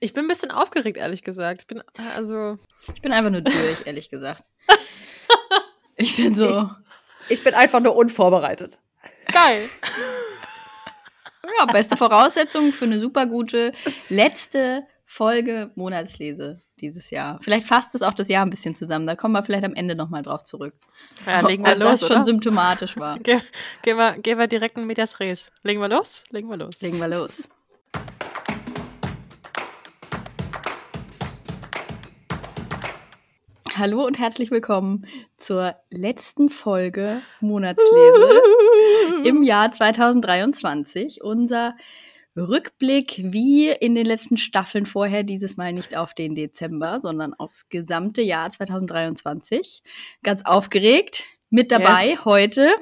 Ich bin ein bisschen aufgeregt, ehrlich gesagt. Ich bin also. Ich bin einfach nur durch, ehrlich gesagt. Ich bin so. Ich, ich bin einfach nur unvorbereitet. Geil. Ja, beste Voraussetzung für eine super gute letzte Folge Monatslese dieses Jahr. Vielleicht fasst es auch das Jahr ein bisschen zusammen. Da kommen wir vielleicht am Ende nochmal drauf zurück. Ja, legen wir also, los, das schon oder? symptomatisch war. Ge gehen, wir, gehen wir direkt in Medias Res. Legen wir los? Legen wir los. Legen wir los. Hallo und herzlich willkommen zur letzten Folge Monatslese im Jahr 2023. Unser Rückblick wie in den letzten Staffeln vorher, dieses Mal nicht auf den Dezember, sondern aufs gesamte Jahr 2023. Ganz aufgeregt. Mit dabei Yes. heute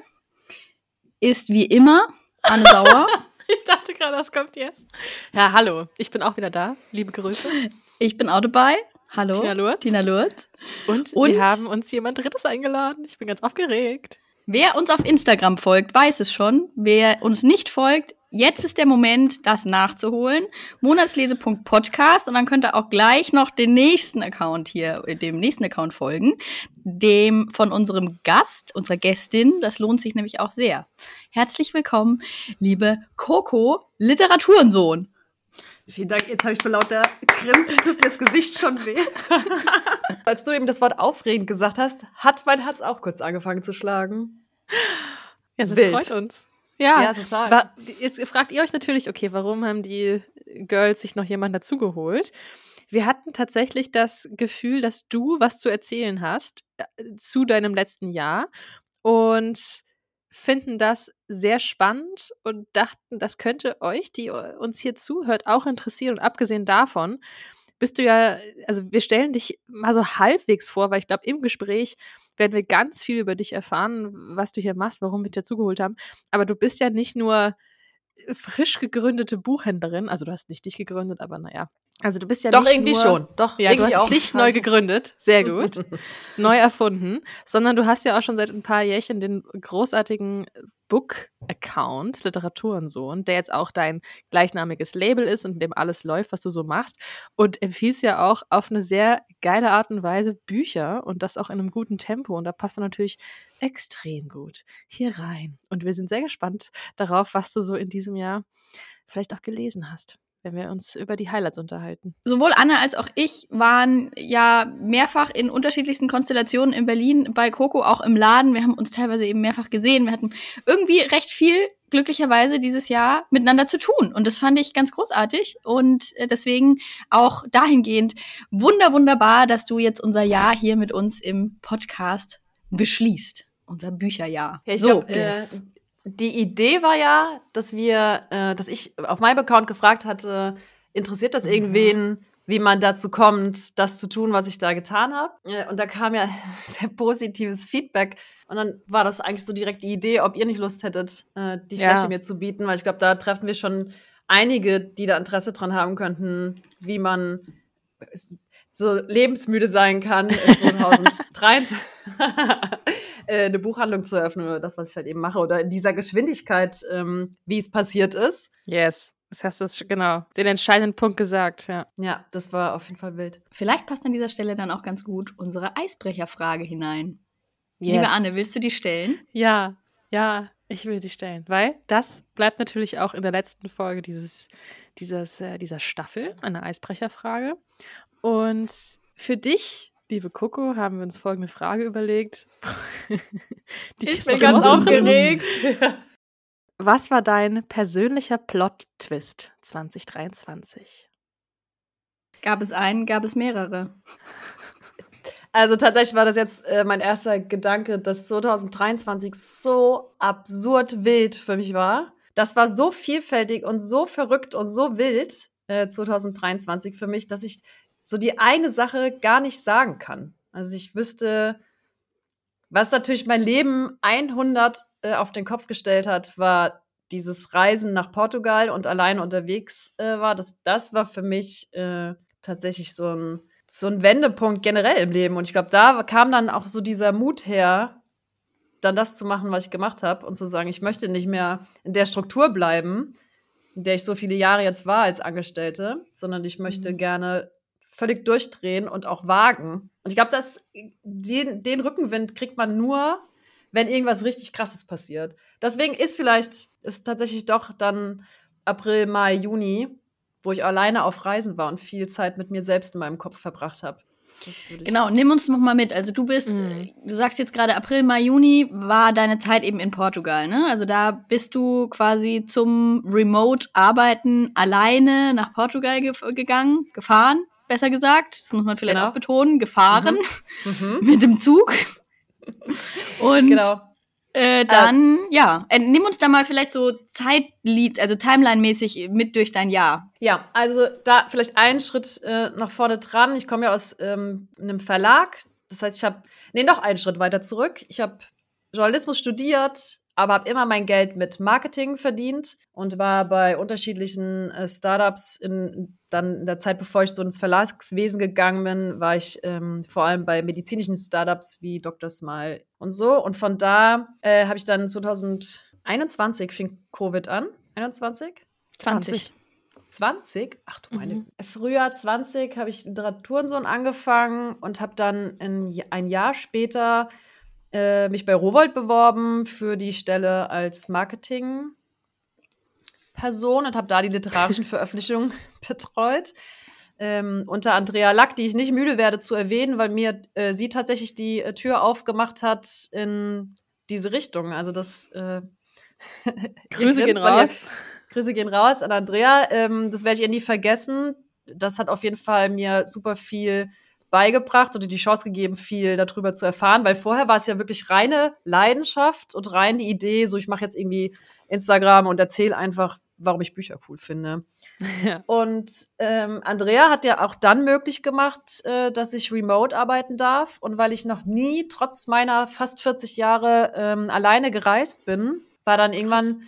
ist wie immer Anne Sauer. Ich dachte gerade, das kommt jetzt. Ja, hallo. Ich bin auch wieder da. Liebe Grüße. Ich bin auch dabei. Hallo. Tina Lurz. Tina Lurz. Und, Und- wir haben uns jemand Drittes eingeladen. Ich bin ganz aufgeregt. Wer uns auf Instagram folgt, weiß es schon. Wer uns nicht folgt, jetzt ist der Moment, das nachzuholen. Monatslese.podcast und dann könnt ihr auch gleich noch den nächsten Account hier, äh, dem nächsten Account folgen, dem von unserem Gast, unserer Gästin. Das lohnt sich nämlich auch sehr. Herzlich willkommen, liebe Coco, Literaturensohn. Vielen Dank. Jetzt habe ich vor lauter Grinsen tut mir das Gesicht schon weh. Als du eben das Wort aufregend gesagt hast, hat mein Herz auch kurz angefangen zu schlagen. Ja, das Wild. freut uns. Ja, Ja, total. Jetzt fragt ihr euch natürlich, okay, warum haben die Girls sich noch jemanden dazugeholt? Wir hatten tatsächlich das Gefühl, dass du was zu erzählen hast äh, zu deinem letzten Jahr und finden das sehr spannend und dachten, das könnte euch, die uns hier zuhört, auch interessieren. Und abgesehen davon bist du ja, also wir stellen dich mal so halbwegs vor, weil ich glaube, im Gespräch werden wir ganz viel über dich erfahren, was du hier machst, warum wir dich dazugeholt haben. Aber du bist ja nicht nur frisch gegründete Buchhändlerin, also du hast nicht dich gegründet, aber naja. Also du bist ja Doch, nicht irgendwie nur, schon. Doch, Ja, du irgendwie hast auch. dich neu gegründet, sehr gut, neu erfunden, sondern du hast ja auch schon seit ein paar Jährchen den großartigen Book-Account, Literaturensohn, der jetzt auch dein gleichnamiges Label ist und in dem alles läuft, was du so machst und empfiehlst ja auch auf eine sehr geile Art und Weise Bücher und das auch in einem guten Tempo und da passt du natürlich extrem gut hier rein. Und wir sind sehr gespannt darauf, was du so in diesem Jahr vielleicht auch gelesen hast, wenn wir uns über die Highlights unterhalten. Sowohl Anne als auch ich waren ja mehrfach in unterschiedlichsten Konstellationen in Berlin bei Coco, auch im Laden. Wir haben uns teilweise eben mehrfach gesehen. Wir hatten irgendwie recht viel glücklicherweise dieses Jahr miteinander zu tun. Und das fand ich ganz großartig. Und äh, deswegen auch dahingehend wunder, wunderbar, dass du jetzt unser Jahr hier mit uns im Podcast beschließt. Unser Bücherjahr. Ja, ich so, glaub, äh, die Idee war ja, dass wir, äh, dass ich auf meinem Account gefragt hatte, interessiert das irgendwen, wie man dazu kommt, das zu tun, was ich da getan habe? Äh, und da kam ja sehr positives Feedback. Und dann war das eigentlich so direkt die Idee, ob ihr nicht Lust hättet, äh, die Ja. Fläche mir zu bieten, weil ich glaube, da treffen wir schon einige, die da Interesse dran haben könnten, wie man so lebensmüde sein kann in 2023 äh, eine Buchhandlung zu eröffnen oder das, was ich halt eben mache oder in dieser Geschwindigkeit, ähm, wie es passiert ist. Yes, das hast du genau den entscheidenden Punkt gesagt, ja. Ja, das war auf jeden Fall wild. vielleicht passt an dieser Stelle dann auch ganz gut unsere Eisbrecherfrage hinein. Yes. Liebe Anne, willst du die stellen? Ja, ja, ich will sie stellen, weil das bleibt natürlich auch in der letzten Folge dieses, dieses, äh, dieser Staffel eine Eisbrecherfrage. Und für dich, liebe Coco, haben wir uns folgende Frage überlegt. die Ich jetzt bin ganz aufgeregt. Was war dein persönlicher Plot-Twist 2023? Gab es einen, gab es mehrere. Also tatsächlich war das jetzt äh, mein erster Gedanke, dass 2023 so absurd wild für mich war. Das war so vielfältig und so verrückt und so wild äh, 2023 für mich, dass ich so die eine Sache gar nicht sagen kann. Also ich wüsste, was natürlich mein Leben 100 äh, auf den Kopf gestellt hat, war dieses Reisen nach Portugal und alleine unterwegs äh, war. Das, das war für mich äh, tatsächlich so ein so ein Wendepunkt generell im Leben. Und ich glaube, da kam dann auch so dieser Mut her, dann das zu machen, was ich gemacht habe und zu sagen, ich möchte nicht mehr in der Struktur bleiben, in der ich so viele Jahre jetzt war als Angestellte, sondern ich möchte Mhm. gerne völlig durchdrehen und auch wagen. Und ich glaube, dass den, den Rückenwind kriegt man nur, wenn irgendwas richtig Krasses passiert. Deswegen ist vielleicht ist tatsächlich doch dann April, Mai, Juni, wo ich alleine auf Reisen war und viel Zeit mit mir selbst in meinem Kopf verbracht habe. Genau, nimm uns noch mal mit. Also du bist, Mhm. du sagst jetzt gerade April, Mai, Juni war deine Zeit eben in Portugal, ne? Also da bist du quasi zum Remote-Arbeiten alleine nach Portugal ge gegangen, gefahren, besser gesagt. Das muss man vielleicht Genau. auch betonen, gefahren Mhm. mit dem Zug. Und Genau. äh, dann, ja, äh, nimm uns da mal vielleicht so Zeitlied, also Timeline-mäßig mit durch dein Jahr. Ja, also da vielleicht einen Schritt äh, noch vorne dran. Ich komme ja aus ähm, einem Verlag. Das heißt, ich habe, nee, noch einen Schritt weiter zurück. Ich habe Journalismus studiert, aber habe immer mein Geld mit Marketing verdient und war bei unterschiedlichen äh, Startups in, dann in der Zeit, bevor ich so ins Verlagswesen gegangen bin, war ich ähm, vor allem bei medizinischen Startups wie Dr. Smile und so. Und von da äh, habe ich dann 2021 fing Covid an. 21? 20. 20? Ach du meine. Mhm. Frühjahr 20 habe ich Literaturensohn angefangen und habe dann ein, ein Jahr später äh, mich bei Rowold beworben für die Stelle als Marketing. Person und habe da die literarischen Veröffentlichungen betreut. Ähm, unter Andrea Lack, die ich nicht müde werde zu erwähnen, weil mir äh, sie tatsächlich die äh, Tür aufgemacht hat in diese Richtung. Also das äh, Grüße gehen weil ihr- raus. Grüße gehen raus an Andrea. Ähm, das werde ich ihr nie vergessen. Das hat auf jeden Fall mir super viel beigebracht oder die Chance gegeben, viel darüber zu erfahren, weil vorher war es ja wirklich reine Leidenschaft und rein die Idee, so ich mache jetzt irgendwie Instagram und erzähle einfach, warum ich Bücher cool finde. Ja. Und ähm, Andrea hat ja auch dann möglich gemacht, äh, dass ich remote arbeiten darf. Und weil ich noch nie, trotz meiner fast 40 Jahre, ähm, alleine gereist bin, war dann irgendwann,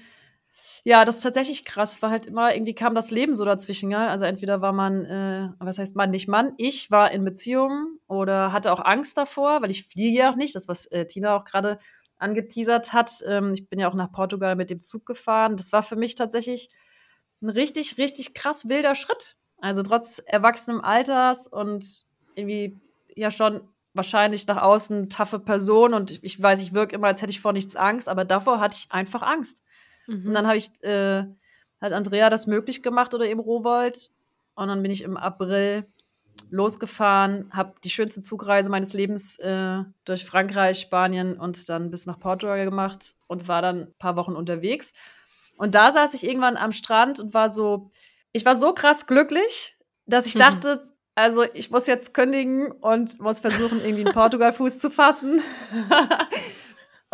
ja, das ist tatsächlich krass, war halt immer, irgendwie kam das Leben so dazwischen, ja. Also entweder war man, äh, was heißt Mann, nicht Mann, ich war in Beziehungen oder hatte auch Angst davor, weil ich fliege ja auch nicht, das, was äh, Tina auch gerade angeteasert hat. Ähm, ich bin ja auch nach Portugal mit dem Zug gefahren. Das war für mich tatsächlich ein richtig, richtig krass wilder Schritt. Also trotz erwachsenem Alters und irgendwie ja schon wahrscheinlich nach außen taffe Person und ich weiß, ich wirke immer, als hätte ich vor nichts Angst, aber davor hatte ich einfach Angst. Mhm. Und dann habe ich, äh, hat Andrea das möglich gemacht oder eben Rowold. Und dann bin ich im April losgefahren, habe die schönste Zugreise meines Lebens äh, durch Frankreich, Spanien und dann bis nach Portugal gemacht und war dann ein paar Wochen unterwegs. Und da saß ich irgendwann am Strand und war so, ich war so krass glücklich, dass ich Mhm. dachte, also ich muss jetzt kündigen und muss versuchen, irgendwie einen Portugal-Fuß zu fassen.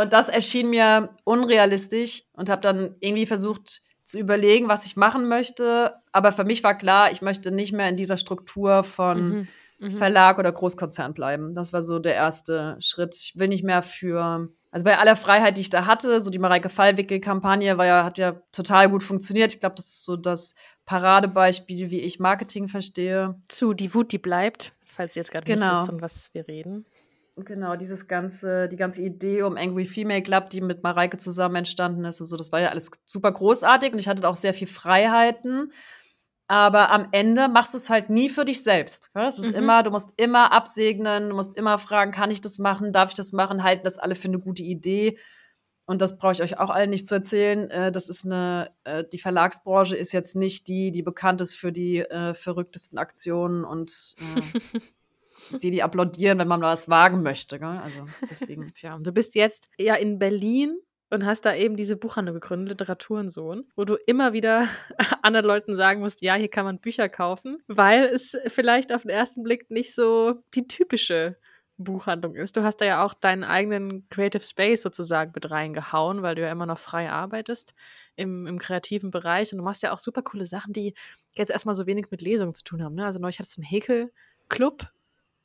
und das erschien mir unrealistisch und habe dann irgendwie versucht zu überlegen, was ich machen möchte. Aber für mich war klar, ich möchte nicht mehr in dieser Struktur von Mhm. Mhm. Verlag oder Großkonzern bleiben. Das war so der erste Schritt. Ich will nicht mehr für, also bei aller Freiheit, die ich da hatte, so die Mareike Fallwickel-Kampagne war ja, hat ja total gut funktioniert. Ich glaube, das ist so das Paradebeispiel, wie ich Marketing verstehe. Zu Die Wut, die bleibt, falls ihr jetzt gerade Genau. nicht wisst, von was wir reden. Genau, dieses ganze, die ganze Idee um Angry Female Club, die mit Mareike zusammen entstanden ist und so, das war ja alles super großartig und ich hatte auch sehr viel Freiheiten. Aber am Ende machst du es halt nie für dich selbst. Ja? Es ist Mhm. immer, du musst immer absegnen, du musst immer fragen, kann ich das machen, darf ich das machen, halten das alle für eine gute Idee. Und das brauche ich euch auch allen nicht zu erzählen. Äh, das ist eine, äh, die Verlagsbranche ist jetzt nicht die, die bekannt ist für die äh, verrücktesten Aktionen und die, die applaudieren, wenn man was wagen möchte. Gell? Also deswegen. Ja, du bist jetzt ja in Berlin und hast da eben diese Buchhandlung gegründet, Literaturensohn, wo du immer wieder anderen Leuten sagen musst, ja, hier kann man Bücher kaufen, weil es vielleicht auf den ersten Blick nicht so die typische Buchhandlung ist. Du hast da ja auch deinen eigenen Creative Space sozusagen mit reingehauen, weil du ja immer noch frei arbeitest im, im kreativen Bereich und du machst ja auch super coole Sachen, die jetzt erstmal so wenig mit Lesungen zu tun haben. Ne? Also neulich hattest du einen Häkelclub,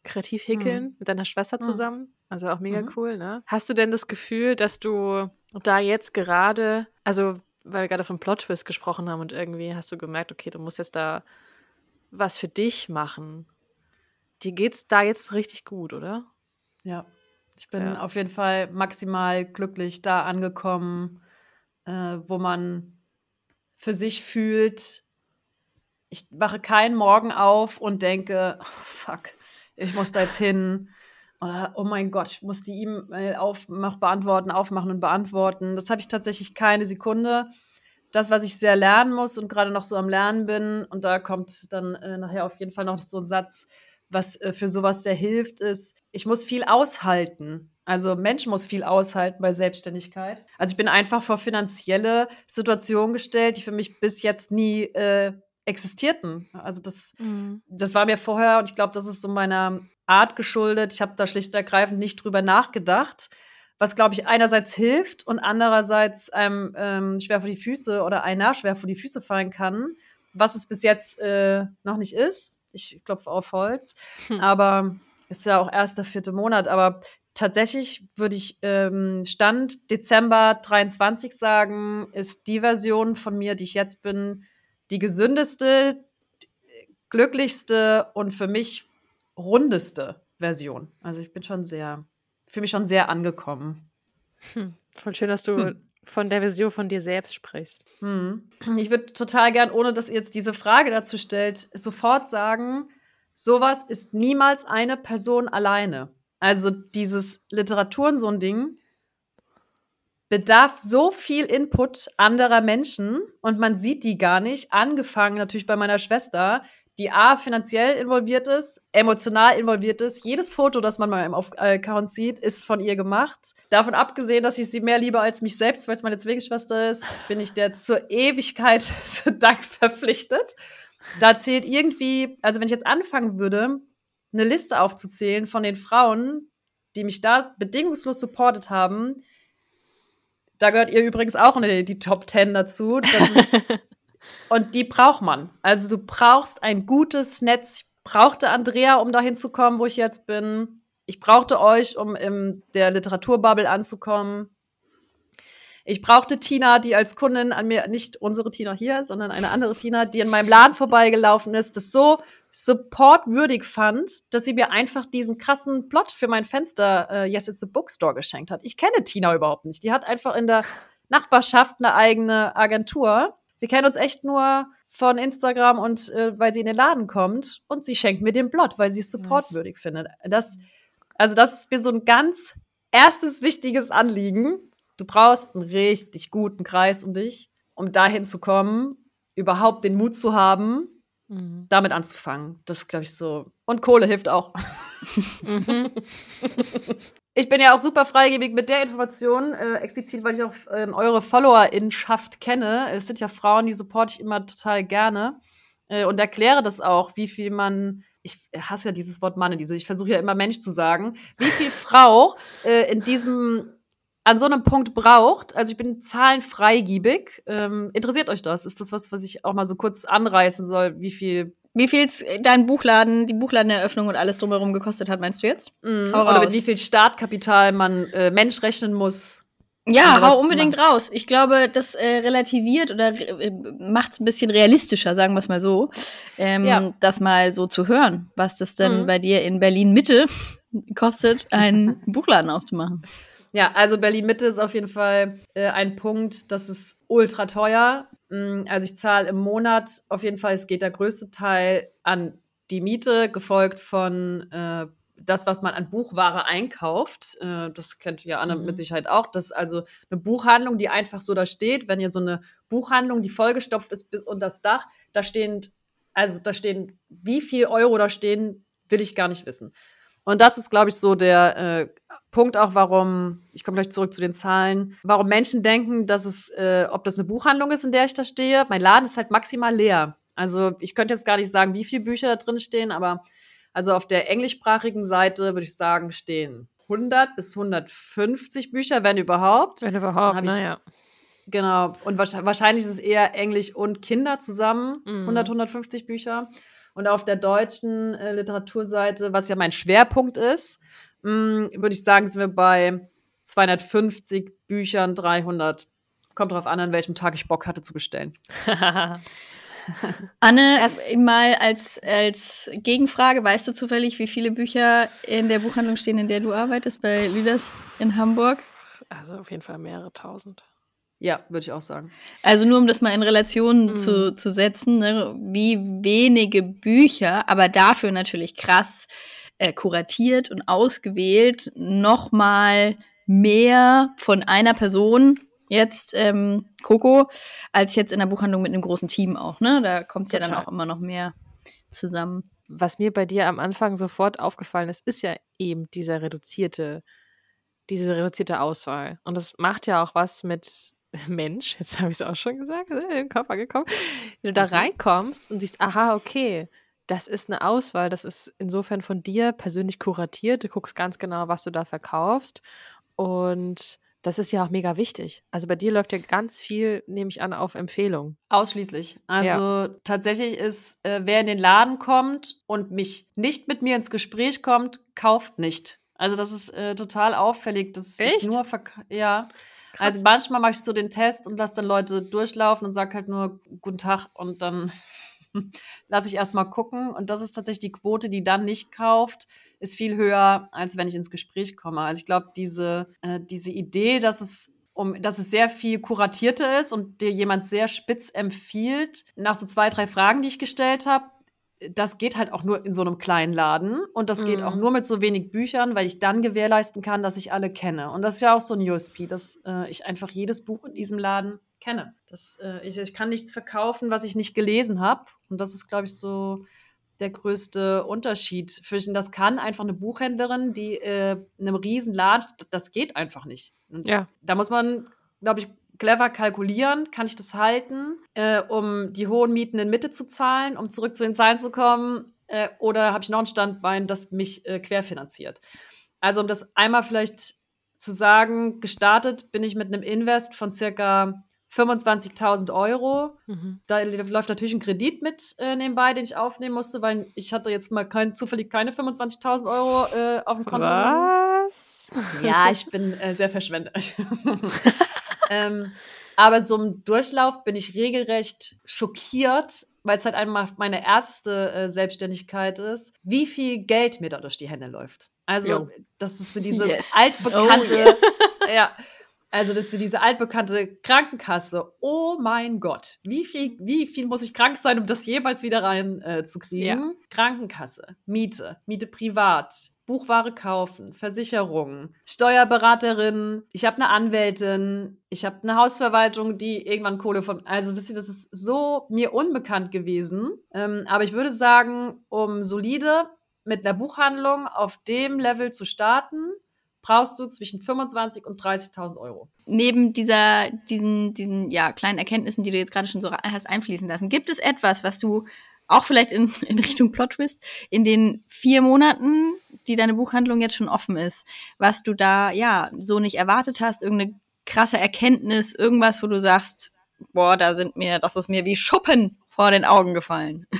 kreativ häkeln mit deiner Schwester Mhm. zusammen. Also auch mega Mhm. cool, ne? Hast du denn das Gefühl, dass du da jetzt gerade, also weil wir gerade vom Plot-Twist gesprochen haben und irgendwie hast du gemerkt, okay, du musst jetzt da was für dich machen. Dir geht's da jetzt richtig gut, oder? Ja, ich bin Ja. auf jeden Fall maximal glücklich da angekommen, äh, wo man für sich fühlt, ich wache keinen Morgen auf und denke, oh, fuck, ich muss da jetzt hin. Oder, oh mein Gott, ich muss die E-Mail aufmach, beantworten, aufmachen und beantworten. Das habe ich tatsächlich keine Sekunde. Das, was ich sehr lernen muss und gerade noch so am Lernen bin, und da kommt dann äh, nachher auf jeden Fall noch so ein Satz, was äh, für sowas sehr hilft, ist, ich muss viel aushalten. Also Mensch muss viel aushalten bei Selbstständigkeit. Also ich bin einfach vor finanzielle Situationen gestellt, die für mich bis jetzt nie äh, existierten. Also das, mhm. das war mir vorher, und ich glaube, das ist so meiner Art geschuldet. Ich habe da schlicht und ergreifend nicht drüber nachgedacht, was, glaube ich, einerseits hilft und andererseits einem ähm, schwer vor die Füße oder einer schwer vor die Füße fallen kann, was es bis jetzt äh, noch nicht ist. Ich klopfe auf Holz. Hm. Aber ist ja auch erst der vierte Monat. Aber tatsächlich würde ich ähm, Stand Dezember 23 sagen, ist die Version von mir, die ich jetzt bin, die gesündeste, glücklichste und für mich rundeste Version. Also ich bin schon sehr, für mich schon sehr angekommen. Hm, voll schön, dass du hm. von der Version von dir selbst sprichst. Hm. Ich würde total gern, ohne dass ihr jetzt diese Frage dazu stellt, sofort sagen, sowas ist niemals eine Person alleine. Also dieses Literaturen so ein Ding bedarf so viel Input anderer Menschen und man sieht die gar nicht. Angefangen natürlich bei meiner Schwester, die A, finanziell involviert ist, emotional involviert ist. Jedes Foto, das man mal im Account sieht, ist von ihr gemacht. Davon abgesehen, dass ich sie mehr liebe als mich selbst, weil es meine Zwillingsschwester ist, bin ich der zur Ewigkeit Dank verpflichtet. Da zählt irgendwie, also wenn ich jetzt anfangen würde, eine Liste aufzuzählen von den Frauen, die mich da bedingungslos supportet haben, da gehört ihr übrigens auch in die, die Top 10 dazu. Ist, und die braucht man. Also du brauchst ein gutes Netz. Ich brauchte Andrea, um dahin zu kommen, wo ich jetzt bin. Ich brauchte euch, um in der Literaturbubble anzukommen. Ich brauchte Tina, die als Kundin an mir, nicht unsere Tina hier, sondern eine andere Tina, die in meinem Laden vorbeigelaufen ist, das so supportwürdig fand, dass sie mir einfach diesen krassen Plot für mein Fenster äh, Yes, it's a Bookstore geschenkt hat. Ich kenne Tina überhaupt nicht. Die hat einfach in der Nachbarschaft eine eigene Agentur. Wir kennen uns echt nur von Instagram und äh, weil sie in den Laden kommt und sie schenkt mir den Plot, weil sie es supportwürdig findet. Das, also das ist mir so ein ganz erstes wichtiges Anliegen, Du brauchst einen richtig guten Kreis um dich, um dahin zu kommen, überhaupt den Mut zu haben, mhm. damit anzufangen. Das glaube ich, so. Und Kohle hilft auch. Mhm. ich bin ja auch super freigebig mit der Information, äh, explizit, weil ich auch äh, eure Followerinschaft kenne. Es sind ja Frauen, die supporte ich immer total gerne. Äh, und erkläre das auch, wie viel man ich hasse ja dieses Wort Mann, ich versuche ja immer Mensch zu sagen, wie viel Frau äh, in diesem an so einem Punkt braucht. Also ich bin zahlenfreigiebig. Ähm, interessiert euch das? Ist das was, was ich auch mal so kurz anreißen soll? Wie viel wie viel dein Buchladen, die Buchladeneröffnung und alles drumherum gekostet hat, meinst du jetzt? Mhm. Oder mit wie viel Startkapital man äh, Mensch rechnen muss? Ja, hau unbedingt raus. Ich glaube, das äh, relativiert oder äh, macht es ein bisschen realistischer, sagen wir es mal so, ähm, ja. das mal so zu hören, was das denn mhm. bei dir in Berlin Mitte kostet, einen Buchladen aufzumachen. Ja, also Berlin Mitte ist auf jeden Fall äh, ein Punkt, das ist ultra teuer. Mm, also ich zahle im Monat auf jeden Fall, es geht der größte Teil an die Miete, gefolgt von äh, das, was man an Buchware einkauft. Äh, das kennt ja Anne mhm. mit Sicherheit auch. Das ist also eine Buchhandlung, die einfach so da steht. Wenn ihr so eine Buchhandlung, die vollgestopft ist bis unter das Dach, da stehen, also da stehen, wie viel Euro da stehen, will ich gar nicht wissen. Und das ist, glaube ich, so der äh, Punkt auch, warum, ich komme gleich zurück zu den Zahlen, warum Menschen denken, dass es, äh, ob das eine Buchhandlung ist, in der ich da stehe. Mein Laden ist halt maximal leer. Also ich könnte jetzt gar nicht sagen, wie viele Bücher da drin stehen, aber also auf der englischsprachigen Seite würde ich sagen, stehen 100 bis 150 Bücher, wenn überhaupt. Wenn überhaupt, naja. Genau. Und wahrscheinlich ist es eher Englisch und Kinder zusammen, mm. 100, 150 Bücher. Und auf der deutschen äh, Literaturseite, was ja mein Schwerpunkt ist, würde ich sagen, sind wir bei 250 Büchern, 300. Kommt drauf an, an welchem Tag ich Bock hatte zu bestellen. Anne, das mal als, als Gegenfrage, weißt du zufällig, wie viele Bücher in der Buchhandlung stehen, in der du arbeitest, bei Lüders in Hamburg? Also auf jeden Fall mehrere tausend. Ja, würde ich auch sagen. Also nur um das mal in Relation Mhm. zu, zu setzen, ne, wie wenige Bücher, aber dafür natürlich krass äh, kuratiert und ausgewählt, nochmal mehr von einer Person, jetzt ähm, Coco, als jetzt in der Buchhandlung mit einem großen Team auch. Ne? Da kommt ja dann Total. auch immer noch mehr zusammen. Was mir bei dir am Anfang sofort aufgefallen ist, ist ja eben dieser reduzierte, diese reduzierte Auswahl. Und das macht ja auch was mit Mensch, jetzt habe ich es auch schon gesagt, äh, im Kopf angekommen, wenn du da Mhm. reinkommst und siehst, aha, okay, das ist eine Auswahl, das ist insofern von dir persönlich kuratiert, du guckst ganz genau, was du da verkaufst und das ist ja auch mega wichtig. Also bei dir läuft ja ganz viel, nehme ich an, auf Empfehlung. Ausschließlich. Also tatsächlich ist, äh, wer in den Laden kommt und mich nicht mit mir ins Gespräch kommt, kauft nicht. Also das ist äh, total auffällig, dass Echt? ich nur ja. Krass. Also manchmal mache ich so den Test und lasse dann Leute durchlaufen und sage halt nur guten Tag und dann lasse ich erstmal gucken. Und das ist tatsächlich die Quote, die dann nicht kauft, ist viel höher, als wenn ich ins Gespräch komme. Also ich glaube, diese, äh, diese Idee, dass es um, dass es sehr viel kuratierter ist und dir jemand sehr spitz empfiehlt, nach so zwei, drei Fragen, die ich gestellt habe, das geht halt auch nur in so einem kleinen Laden und das geht Mhm. auch nur mit so wenig Büchern, weil ich dann gewährleisten kann, dass ich alle kenne. Und das ist ja auch so ein USP, dass äh, ich einfach jedes Buch in diesem Laden kenne. Das, äh, ich, ich kann nichts verkaufen, was ich nicht gelesen habe. Und das ist, glaube ich, so der größte Unterschied. Zwischen das kann einfach eine Buchhändlerin, die äh, in einem riesen Laden, das geht einfach nicht. Und Ja. da muss man, glaube ich, clever kalkulieren, kann ich das halten, äh, um die hohen Mieten in Mitte zu zahlen, um zurück zu den Zahlen zu kommen, äh, oder habe ich noch ein Standbein, das mich äh, querfinanziert. Also um das einmal vielleicht zu sagen, gestartet bin ich mit einem Invest von circa 25.000 Euro. Mhm. Da läuft natürlich ein Kredit mit äh, nebenbei, den ich aufnehmen musste, weil ich hatte jetzt mal kein, zufällig keine 25.000 Euro äh, auf dem Konto. Was? Ja, ich bin äh, sehr verschwenderisch. ähm, aber so im Durchlauf bin ich regelrecht schockiert, weil es halt einmal meine erste äh, Selbstständigkeit ist, wie viel Geld mir da durch die Hände läuft. Also, Jo. das ist so diese Yes. altbekannte, Oh, yes. ja, also das ist diese altbekannte Krankenkasse. Oh mein Gott, wie viel, wie viel muss ich krank sein, um das jemals wieder rein äh? Ja. Krankenkasse, Miete, Miete privat, Buchware kaufen, Versicherungen, Steuerberaterin, ich habe eine Anwältin, ich habe eine Hausverwaltung, die irgendwann Kohle von. Also wisst ihr, das ist so mir unbekannt gewesen. Ähm, aber ich würde sagen, um solide mit einer Buchhandlung auf dem Level zu starten, brauchst du zwischen 25 und 30.000 Euro. Neben dieser, diesen, diesen ja, kleinen Erkenntnissen, die du jetzt gerade schon so hast einfließen lassen, gibt es etwas, was du auch vielleicht in, in Richtung Plot Twist in den vier Monaten, die deine Buchhandlung jetzt schon offen ist, was du da ja so nicht erwartet hast, irgendeine krasse Erkenntnis, irgendwas, wo du sagst, boah, da sind mir, das ist mir wie Schuppen vor den Augen gefallen.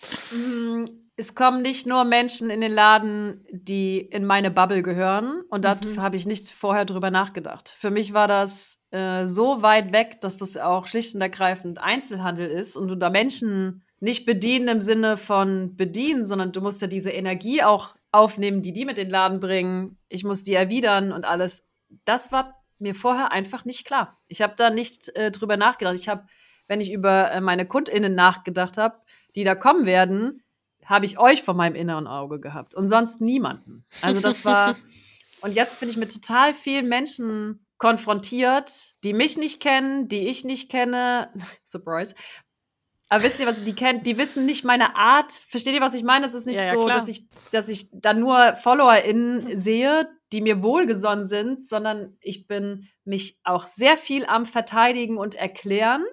Es kommen nicht nur Menschen in den Laden, die in meine Bubble gehören. Und da Mhm. habe ich nicht vorher drüber nachgedacht. Für mich war das äh, so weit weg, dass das auch schlicht und ergreifend Einzelhandel ist und du da Menschen nicht bedienen im Sinne von bedienen, sondern du musst ja diese Energie auch aufnehmen, die die mit den Laden bringen. Ich muss die erwidern und alles. Das war mir vorher einfach nicht klar. Ich habe da nicht äh, drüber nachgedacht. Ich habe, wenn ich über äh, meine KundInnen nachgedacht habe, die da kommen werden, habe ich euch vor meinem inneren Auge gehabt und sonst niemanden. Also das war und jetzt bin ich mit total vielen Menschen konfrontiert, die mich nicht kennen, die ich nicht kenne. Surprise. Aber wisst ihr, was die kennt? Die wissen nicht meine Art. Versteht ihr, was ich meine? Es ist nicht Ja, ja, so, klar. dass ich, dass ich da nur FollowerInnen sehe, die mir wohlgesonnen sind, sondern ich bin mich auch sehr viel am Verteidigen und Erklären.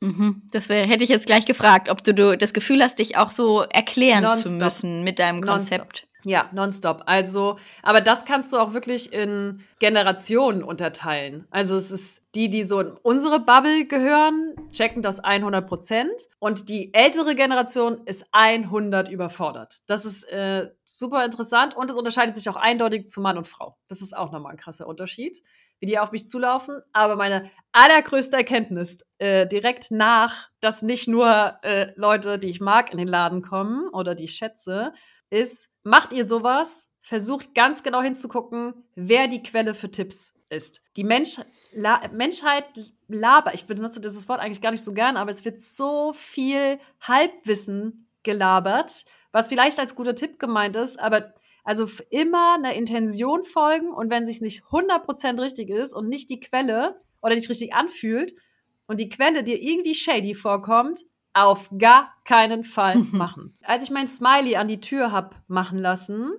Mhm. Das wär, hätte ich jetzt gleich gefragt, ob du, du das Gefühl hast, dich auch so erklären zu Nonstop. müssen mit deinem Nonstop. Konzept. Ja, nonstop. Also, aber das kannst du auch wirklich in Generationen unterteilen. Also es ist die, die so in unsere Bubble gehören, checken das 100 Prozent. Und die ältere Generation ist 100 überfordert. Das ist äh, super interessant und es unterscheidet sich auch eindeutig zu Mann und Frau. Das ist auch nochmal ein krasser Unterschied, wie die auf mich zulaufen. Aber meine allergrößte Erkenntnis äh, direkt nach, dass nicht nur äh, Leute, die ich mag, in den Laden kommen oder die ich schätze, ist, macht ihr sowas, versucht ganz genau hinzugucken, wer die Quelle für Tipps ist. Die Mensch, La Menschheit labert, ich benutze dieses Wort eigentlich gar nicht so gern, aber es wird so viel Halbwissen gelabert, was vielleicht als guter Tipp gemeint ist, aber also immer einer Intention folgen und wenn sich nicht 100% richtig ist und nicht die Quelle oder nicht richtig anfühlt und die Quelle dir irgendwie shady vorkommt, auf gar keinen Fall machen. Als ich mein Smiley an die Tür hab machen lassen,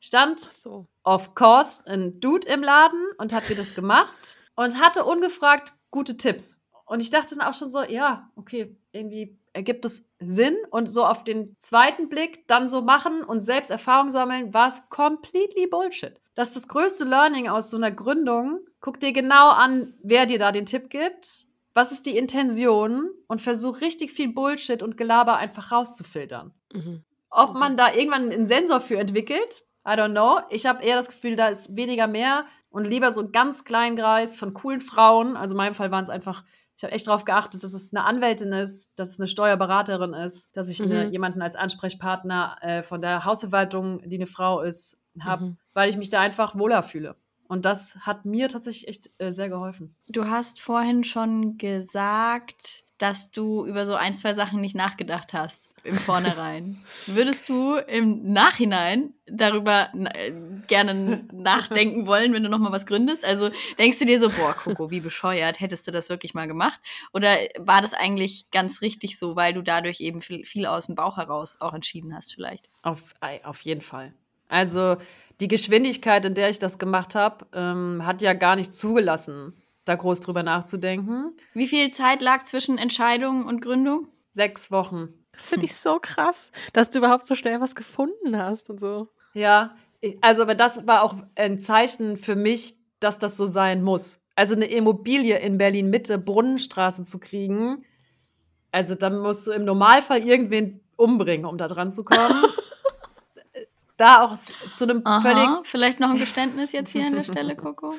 stand so. of course ein Dude im Laden und hat mir das gemacht und hatte ungefragt gute Tipps. Und ich dachte dann auch schon so, ja, okay, irgendwie ergibt es Sinn und so auf den zweiten Blick dann so machen und selbst Erfahrung sammeln, war es completely Bullshit. Das ist das größte Learning aus so einer Gründung. Guck dir genau an, wer dir da den Tipp gibt. Was ist die Intention? Und versuch richtig viel Bullshit und Gelaber einfach rauszufiltern. Mhm. Ob man da irgendwann einen Sensor für entwickelt, I don't know. Ich habe eher das Gefühl, da ist weniger mehr und lieber so einen ganz kleinen Kreis von coolen Frauen. Also in meinem Fall waren es einfach ich habe echt darauf geachtet, dass es eine Anwältin ist, dass es eine Steuerberaterin ist, dass ich Mhm. eine, jemanden als Ansprechpartner äh, von der Hausverwaltung, die eine Frau ist, habe, Mhm. weil ich mich da einfach wohler fühle. Und das hat mir tatsächlich echt äh, sehr geholfen. Du hast vorhin schon gesagt, dass du über so ein, zwei Sachen nicht nachgedacht hast im Vornherein. Würdest du im Nachhinein darüber äh, gerne nachdenken wollen, wenn du nochmal was gründest? Also denkst du dir so, boah, Coco, wie bescheuert, hättest du das wirklich mal gemacht? Oder war das eigentlich ganz richtig so, weil du dadurch eben viel, viel aus dem Bauch heraus auch entschieden hast vielleicht? Auf, auf jeden Fall. Also die Geschwindigkeit, in der ich das gemacht habe, ähm, hat ja gar nicht zugelassen, da groß drüber nachzudenken. Wie viel Zeit lag zwischen Entscheidung und Gründung? Sechs Wochen. Das finde ich so krass, dass du überhaupt so schnell was gefunden hast und so. Ja, ich, also aber das war auch ein Zeichen für mich, dass das so sein muss. Also eine Immobilie in Berlin Mitte, Brunnenstraße zu kriegen, also dann musst du im Normalfall irgendwen umbringen, um da dran zu kommen. Da auch zu einem völlig Aha, vielleicht noch ein Geständnis jetzt hier an der Stelle, Coco.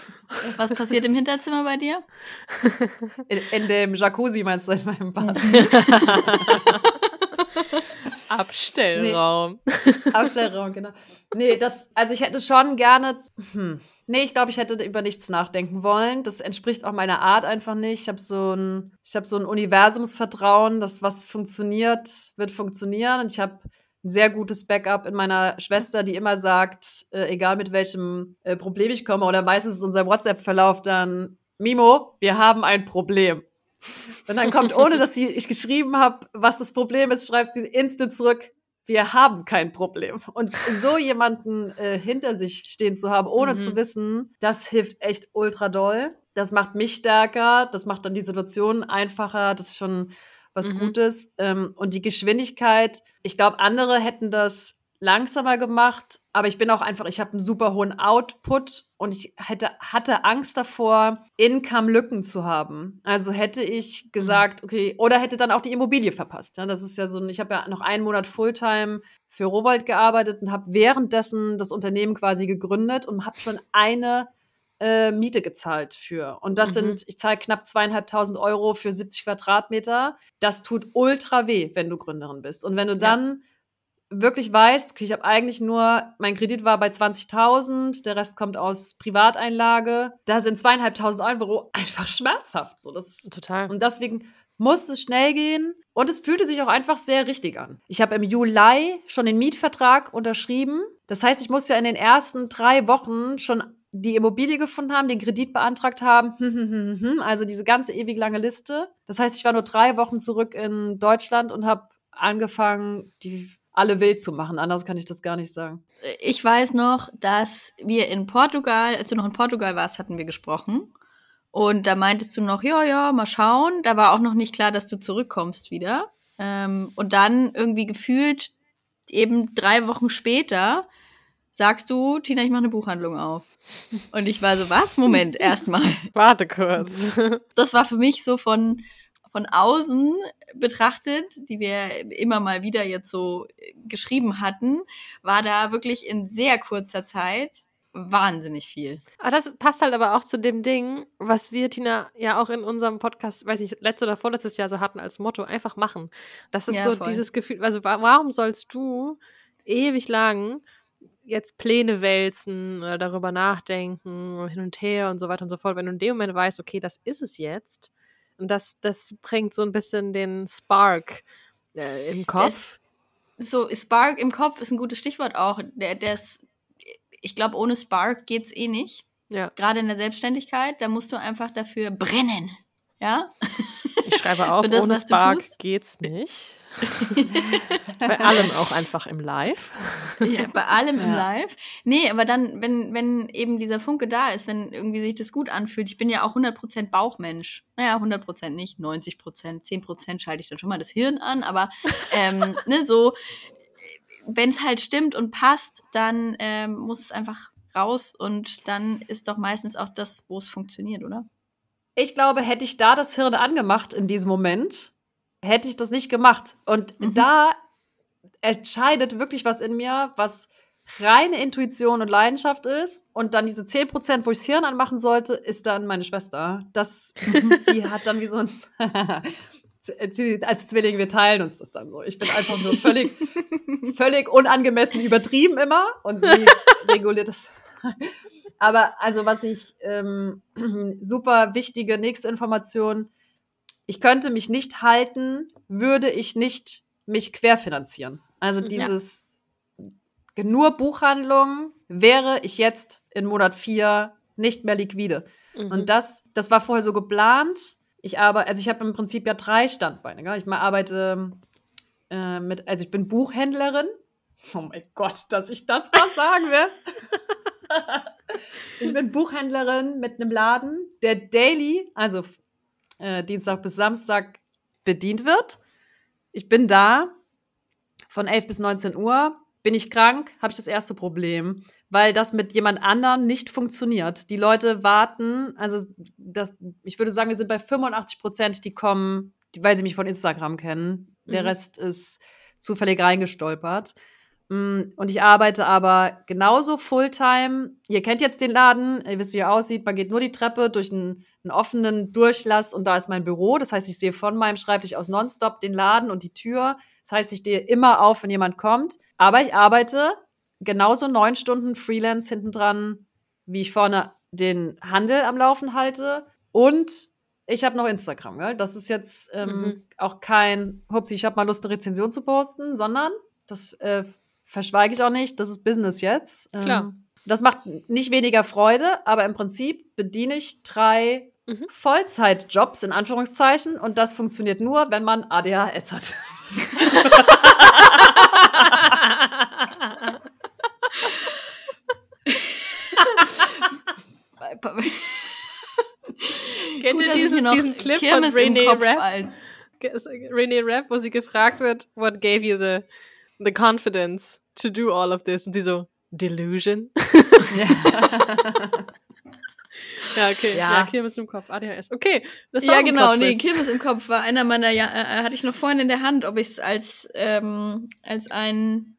Was passiert im Hinterzimmer bei dir? in, in dem Jacuzzi meinst du in meinem Bad. Abstellraum. Aufstellraum, genau. Nee, das, also ich hätte schon gerne, hm, nee, ich glaube, ich hätte über nichts nachdenken wollen. Das entspricht auch meiner Art einfach nicht. Ich habe so ein, ich habe so ein Universumsvertrauen, dass was funktioniert, wird funktionieren. Und ich habe ein sehr gutes Backup in meiner Schwester, die immer sagt, äh, egal mit welchem äh, Problem ich komme, oder meistens ist unser WhatsApp-Verlauf dann, Mimo, wir haben ein Problem. Und dann kommt, ohne dass sie, ich geschrieben habe, was das Problem ist, schreibt sie instant zurück, wir haben kein Problem. Und so jemanden äh, hinter sich stehen zu haben, ohne Mhm. zu wissen, das hilft echt ultra doll. Das macht mich stärker, das macht dann die Situation einfacher, das ist schon was Mhm. Gutes. Ähm, und die Geschwindigkeit, ich glaube, andere hätten das langsamer gemacht, aber ich bin auch einfach, ich habe einen super hohen Output und ich hätte, hatte Angst davor, Income-Lücken zu haben. Also hätte ich gesagt, okay, oder hätte dann auch die Immobilie verpasst. Ja, das ist ja so, ein- ich habe ja noch einen Monat Fulltime für Rowold gearbeitet und habe währenddessen das Unternehmen quasi gegründet und habe schon eine äh, Miete gezahlt für. Und das Mhm. sind, ich zahle knapp zweieinhalbtausend Euro für 70 Quadratmeter. Das tut ultra weh, wenn du Gründerin bist. Und wenn du dann wirklich weißt, okay, ich habe eigentlich nur, mein Kredit war bei 20.000, der Rest kommt aus Privateinlage, da sind zweieinhalbtausend Euro einfach schmerzhaft. So, das Total. und deswegen musste es schnell gehen und es fühlte sich auch einfach sehr richtig an. Ich habe im Juli schon den Mietvertrag unterschrieben. Das heißt, ich musste ja in den ersten drei Wochen schon die Immobilie gefunden haben, den Kredit beantragt haben, hm, hm, hm, also diese ganze ewig lange Liste. Das heißt, ich war nur drei Wochen zurück in Deutschland und habe angefangen, die alle wild zu machen. Anders kann ich das gar nicht sagen. Ich weiß noch, dass wir in Portugal, als du noch in Portugal warst, hatten wir gesprochen. Und da meintest du noch, ja, ja, mal schauen. Da war auch noch nicht klar, dass du zurückkommst wieder. Ähm, und dann irgendwie gefühlt eben drei Wochen später sagst du, Tina, ich mache eine Buchhandlung auf. Und ich war so, was? Moment, erstmal. Warte kurz. Das war für mich so von, von außen betrachtet, die wir immer mal wieder jetzt so geschrieben hatten, war da wirklich in sehr kurzer Zeit wahnsinnig viel. Aber das passt halt aber auch zu dem Ding, was wir, Tina, ja auch in unserem Podcast, weiß ich, letztes oder vorletztes Jahr so hatten als Motto, einfach machen. Das ist Ja, so voll. dieses Gefühl, also wa- warum sollst du ewig lang jetzt Pläne wälzen oder darüber nachdenken, hin und her und so weiter und so fort, wenn du in dem Moment weißt, okay, das ist es jetzt, und das, das bringt so ein bisschen den Spark äh, im Kopf. so, Spark im Kopf ist ein gutes Stichwort auch. Der, der ist, ich glaube, ohne Spark geht es eh nicht. Ja. Gerade in der Selbstständigkeit, da musst du einfach dafür brennen. Ja? Ich schreibe auf, das, ohne Spark geht's nicht. Bei allem auch einfach im Live. Ja, bei allem im Ja. Live. Nee, aber dann, wenn, wenn eben dieser Funke da ist, wenn irgendwie sich das gut anfühlt, ich bin ja auch 100% Bauchmensch. Naja, 100% nicht, 90%, 10% schalte ich dann schon mal das Hirn an, aber ähm, ne, so, wenn es halt stimmt und passt, dann ähm, muss es einfach raus und dann ist doch meistens auch das, wo es funktioniert, oder? Ich glaube, hätte ich da das Hirn angemacht in diesem Moment, hätte ich das nicht gemacht. Und Mhm. da entscheidet wirklich was in mir, was reine Intuition und Leidenschaft ist. Und dann diese 10%, wo ich das Hirn anmachen sollte, ist dann meine Schwester. Das, die hat dann wie so ein. Als Zwilling, wir teilen uns das dann so. Ich bin einfach nur völlig, völlig unangemessen übertrieben immer und sie reguliert das. Aber also, was ich ähm, super wichtige nächste Information, ich könnte mich nicht halten, würde ich nicht mich querfinanzieren. Also Ja. dieses nur Buchhandlung wäre ich jetzt in Monat vier nicht mehr liquide. Mhm. Und das, das war vorher so geplant. Ich arbeite, also ich habe im Prinzip ja drei Standbeine. Gell? Ich mal arbeite äh, mit, also ich bin Buchhändlerin. Oh mein Gott, dass ich das was sagen will. ich bin Buchhändlerin mit einem Laden, der daily, also äh, Dienstag bis Samstag bedient wird. Ich bin da von 11 bis 19 Uhr. Bin ich krank, habe ich das erste Problem, weil das mit jemand anderem nicht funktioniert. Die Leute warten, also das, ich würde sagen, wir sind bei 85 Prozent, die kommen, weil sie mich von Instagram kennen. Der Mhm. Rest ist zufällig reingestolpert. Mm, Und ich arbeite aber genauso Fulltime. Ihr kennt jetzt den Laden, ihr wisst, wie er aussieht. Man geht nur die Treppe durch einen, einen offenen Durchlass und da ist mein Büro. Das heißt, ich sehe von meinem Schreibtisch aus nonstop den Laden und die Tür. Das heißt, ich stehe immer auf, wenn jemand kommt. Aber ich arbeite genauso neun Stunden Freelance hinten dran, wie ich vorne den Handel am Laufen halte. Und ich habe noch Instagram. Gell? Das ist jetzt ähm, Mhm. auch kein, hupsi, ich habe mal Lust, eine Rezension zu posten, sondern das äh, verschweige ich auch nicht. Das ist Business jetzt. Ähm, Klar. Das macht nicht weniger Freude, aber im Prinzip bediene ich drei Mhm. Vollzeitjobs in Anführungszeichen und das funktioniert nur, wenn man ADHS hat. Kennt Gut, ihr diesen, diesen Clip von Kirmes im Renee Rapp? als- Renee Rapp, wo sie gefragt wird, what gave you the, the confidence to do all of this? Und sie so, Delusion? Ja, okay. Ja, Ja. Kirmes im Kopf, ADHS. Okay, das Ja, auch ein genau. Nee. Kirmes im Kopf war einer meiner, ja, äh, hatte ich noch vorhin in der Hand, ob ich es als, ähm, als ein,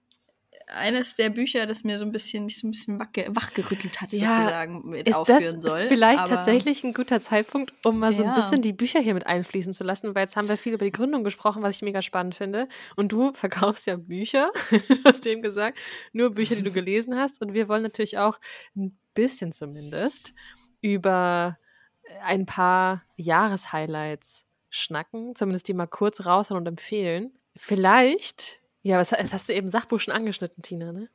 eines der Bücher, das mir so ein bisschen, mich so ein bisschen wachge wachgerüttelt hat, Ja, sozusagen, mit Ist aufführen das soll. vielleicht Aber- tatsächlich ein guter Zeitpunkt, um mal so ein bisschen die Bücher hier mit einfließen zu lassen? Weil jetzt haben wir viel über die Gründung gesprochen, was ich mega spannend finde. Und du verkaufst ja Bücher, du hast eben gesagt, nur Bücher, die du gelesen hast. Und wir wollen natürlich auch ein bisschen zumindest über ein paar Jahreshighlights schnacken, zumindest die mal kurz raushauen und empfehlen. Vielleicht, ja, was, das hast du eben Sachbuch schon angeschnitten, Tina, ne?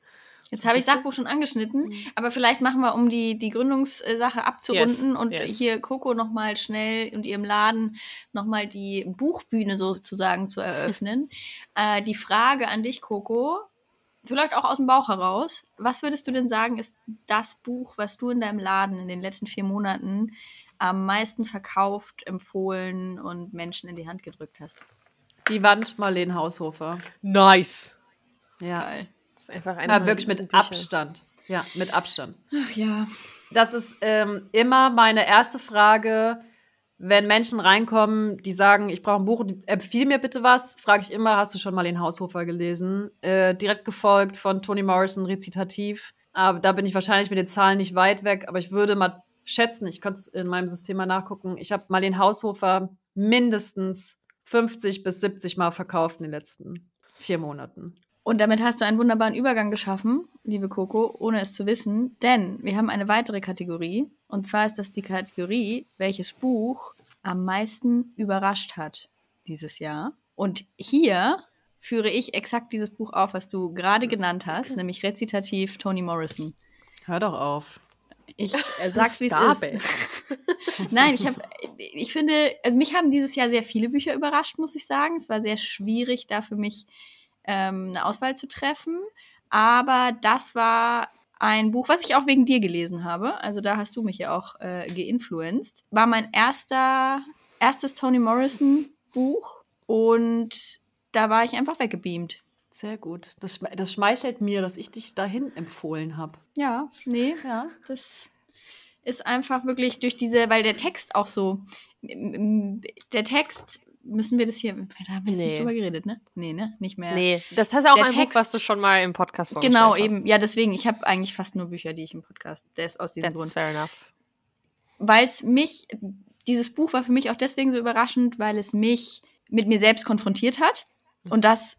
Jetzt habe ich. Sachbuch schon angeschnitten, Mhm. aber vielleicht machen wir, um die, die Gründungssache abzurunden und yes. hier Coco nochmal schnell und ihrem Laden nochmal die Buchbühne sozusagen zu eröffnen. äh, die Frage an dich, Coco, vielleicht auch aus dem Bauch heraus, was würdest du denn sagen, ist das Buch, was du in deinem Laden in den letzten vier Monaten am meisten verkauft, empfohlen und Menschen in die Hand gedrückt hast? Die Wand Marlene Haushofer. Nice. Ja. Geil. Das ist einfach eine ja wirklich mit Bücher. Abstand. Ja, mit Abstand. Ach ja. Das ist ähm, immer meine erste Frage, wenn Menschen reinkommen, die sagen, ich brauche ein Buch, empfiehl mir bitte was, frage ich immer, hast du schon mal den Haushofer gelesen? Äh, direkt gefolgt von Toni Morrison, Rezitativ. Aber da bin ich wahrscheinlich mit den Zahlen nicht weit weg, aber ich würde mal schätzen, ich kann es in meinem System mal nachgucken, ich habe mal den Haushofer mindestens 50 bis 70 Mal verkauft in den letzten vier Monaten. Und damit hast du einen wunderbaren Übergang geschaffen, liebe Coco, ohne es zu wissen, denn wir haben eine weitere Kategorie. Und zwar ist das die Kategorie, welches Buch am meisten überrascht hat dieses Jahr. Und hier führe ich exakt dieses Buch auf, was du gerade genannt hast, nämlich rezitativ Toni Morrison. Hör doch auf. Ich äh, sag's, wie es ist. Nein, ich habe, ich finde, also mich haben dieses Jahr sehr viele Bücher überrascht, muss ich sagen. Es war sehr schwierig, da für mich ähm, eine Auswahl zu treffen. Aber das war ein Buch, was ich auch wegen dir gelesen habe. Also da hast du mich ja auch äh, geinfluenced. War mein erster, erstes Toni Morrison Buch und da war ich einfach weggebeamt. Sehr gut. Das, das schmeichelt mir, dass ich dich dahin empfohlen habe. Ja, nee, ja. Das ist einfach wirklich durch diese, weil der Text auch so, der Text müssen wir das hier, da haben wir nee. nicht drüber geredet, ne? Nee, ne? Nicht mehr. Nee, das heißt auch der ein Text, Buch, was du schon mal im Podcast vorgestellt genau, hast. Genau, eben. Ja, deswegen, ich habe eigentlich fast nur Bücher, die ich im Podcast, der ist aus diesem That's Grund. fair enough. Weil es mich, dieses Buch war für mich auch deswegen so überraschend, weil es mich mit mir selbst konfrontiert hat und das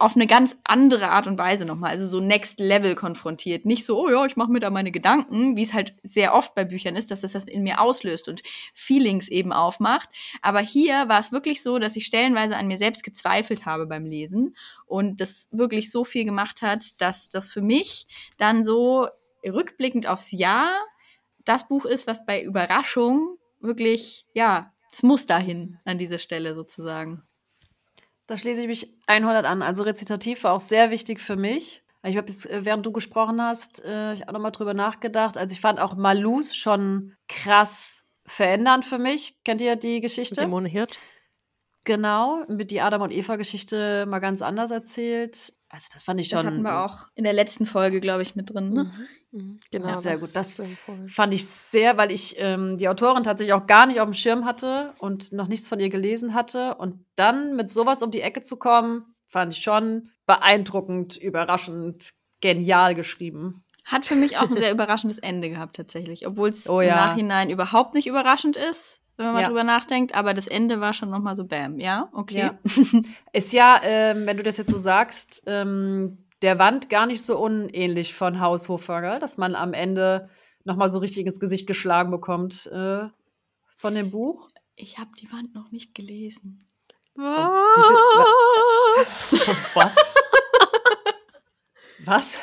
auf eine ganz andere Art und Weise nochmal, also so Next Level konfrontiert. Nicht so, oh ja, ich mache mir da meine Gedanken, wie es halt sehr oft bei Büchern ist, dass das das in mir auslöst und Feelings eben aufmacht. Aber hier war es wirklich so, dass ich stellenweise an mir selbst gezweifelt habe beim Lesen und das wirklich so viel gemacht hat, dass das für mich dann so rückblickend aufs Jahr das Buch ist, was bei Überraschung wirklich, ja, es muss dahin an diese Stelle sozusagen. Da schließe ich mich 100 an. Also Rezitativ war auch sehr wichtig für mich. Ich habe jetzt, äh, während du gesprochen hast, äh, ich auch nochmal drüber nachgedacht. Also ich fand auch Malus schon krass verändernd für mich. Kennt ihr die Geschichte? Simone Hirt. Genau, mit die Adam und Eva-Geschichte mal ganz anders erzählt. Also das fand ich schon. Das hatten wir auch in der letzten Folge, glaube ich, mit drin. Ne? Mhm. Mhm. Genau, ja, sehr gut. Das fand ich sehr, weil ich ähm, die Autorin tatsächlich auch gar nicht auf dem Schirm hatte und noch nichts von ihr gelesen hatte. Und dann mit sowas um die Ecke zu kommen, fand ich schon beeindruckend, überraschend, genial geschrieben. Hat für mich auch ein sehr überraschendes Ende gehabt, tatsächlich. Obwohl es oh, ja. im Nachhinein überhaupt nicht überraschend ist wenn man ja. mal drüber nachdenkt. Aber das Ende war schon nochmal so Bam, ja? Okay. Ja. Ist ja, ähm, wenn du das jetzt so sagst, ähm, der Wand gar nicht so unähnlich von Haus Hoffer, dass man am Ende nochmal so richtig ins Gesicht geschlagen bekommt äh, von dem Buch. Ich habe die Wand noch nicht gelesen. Was? Was? Was?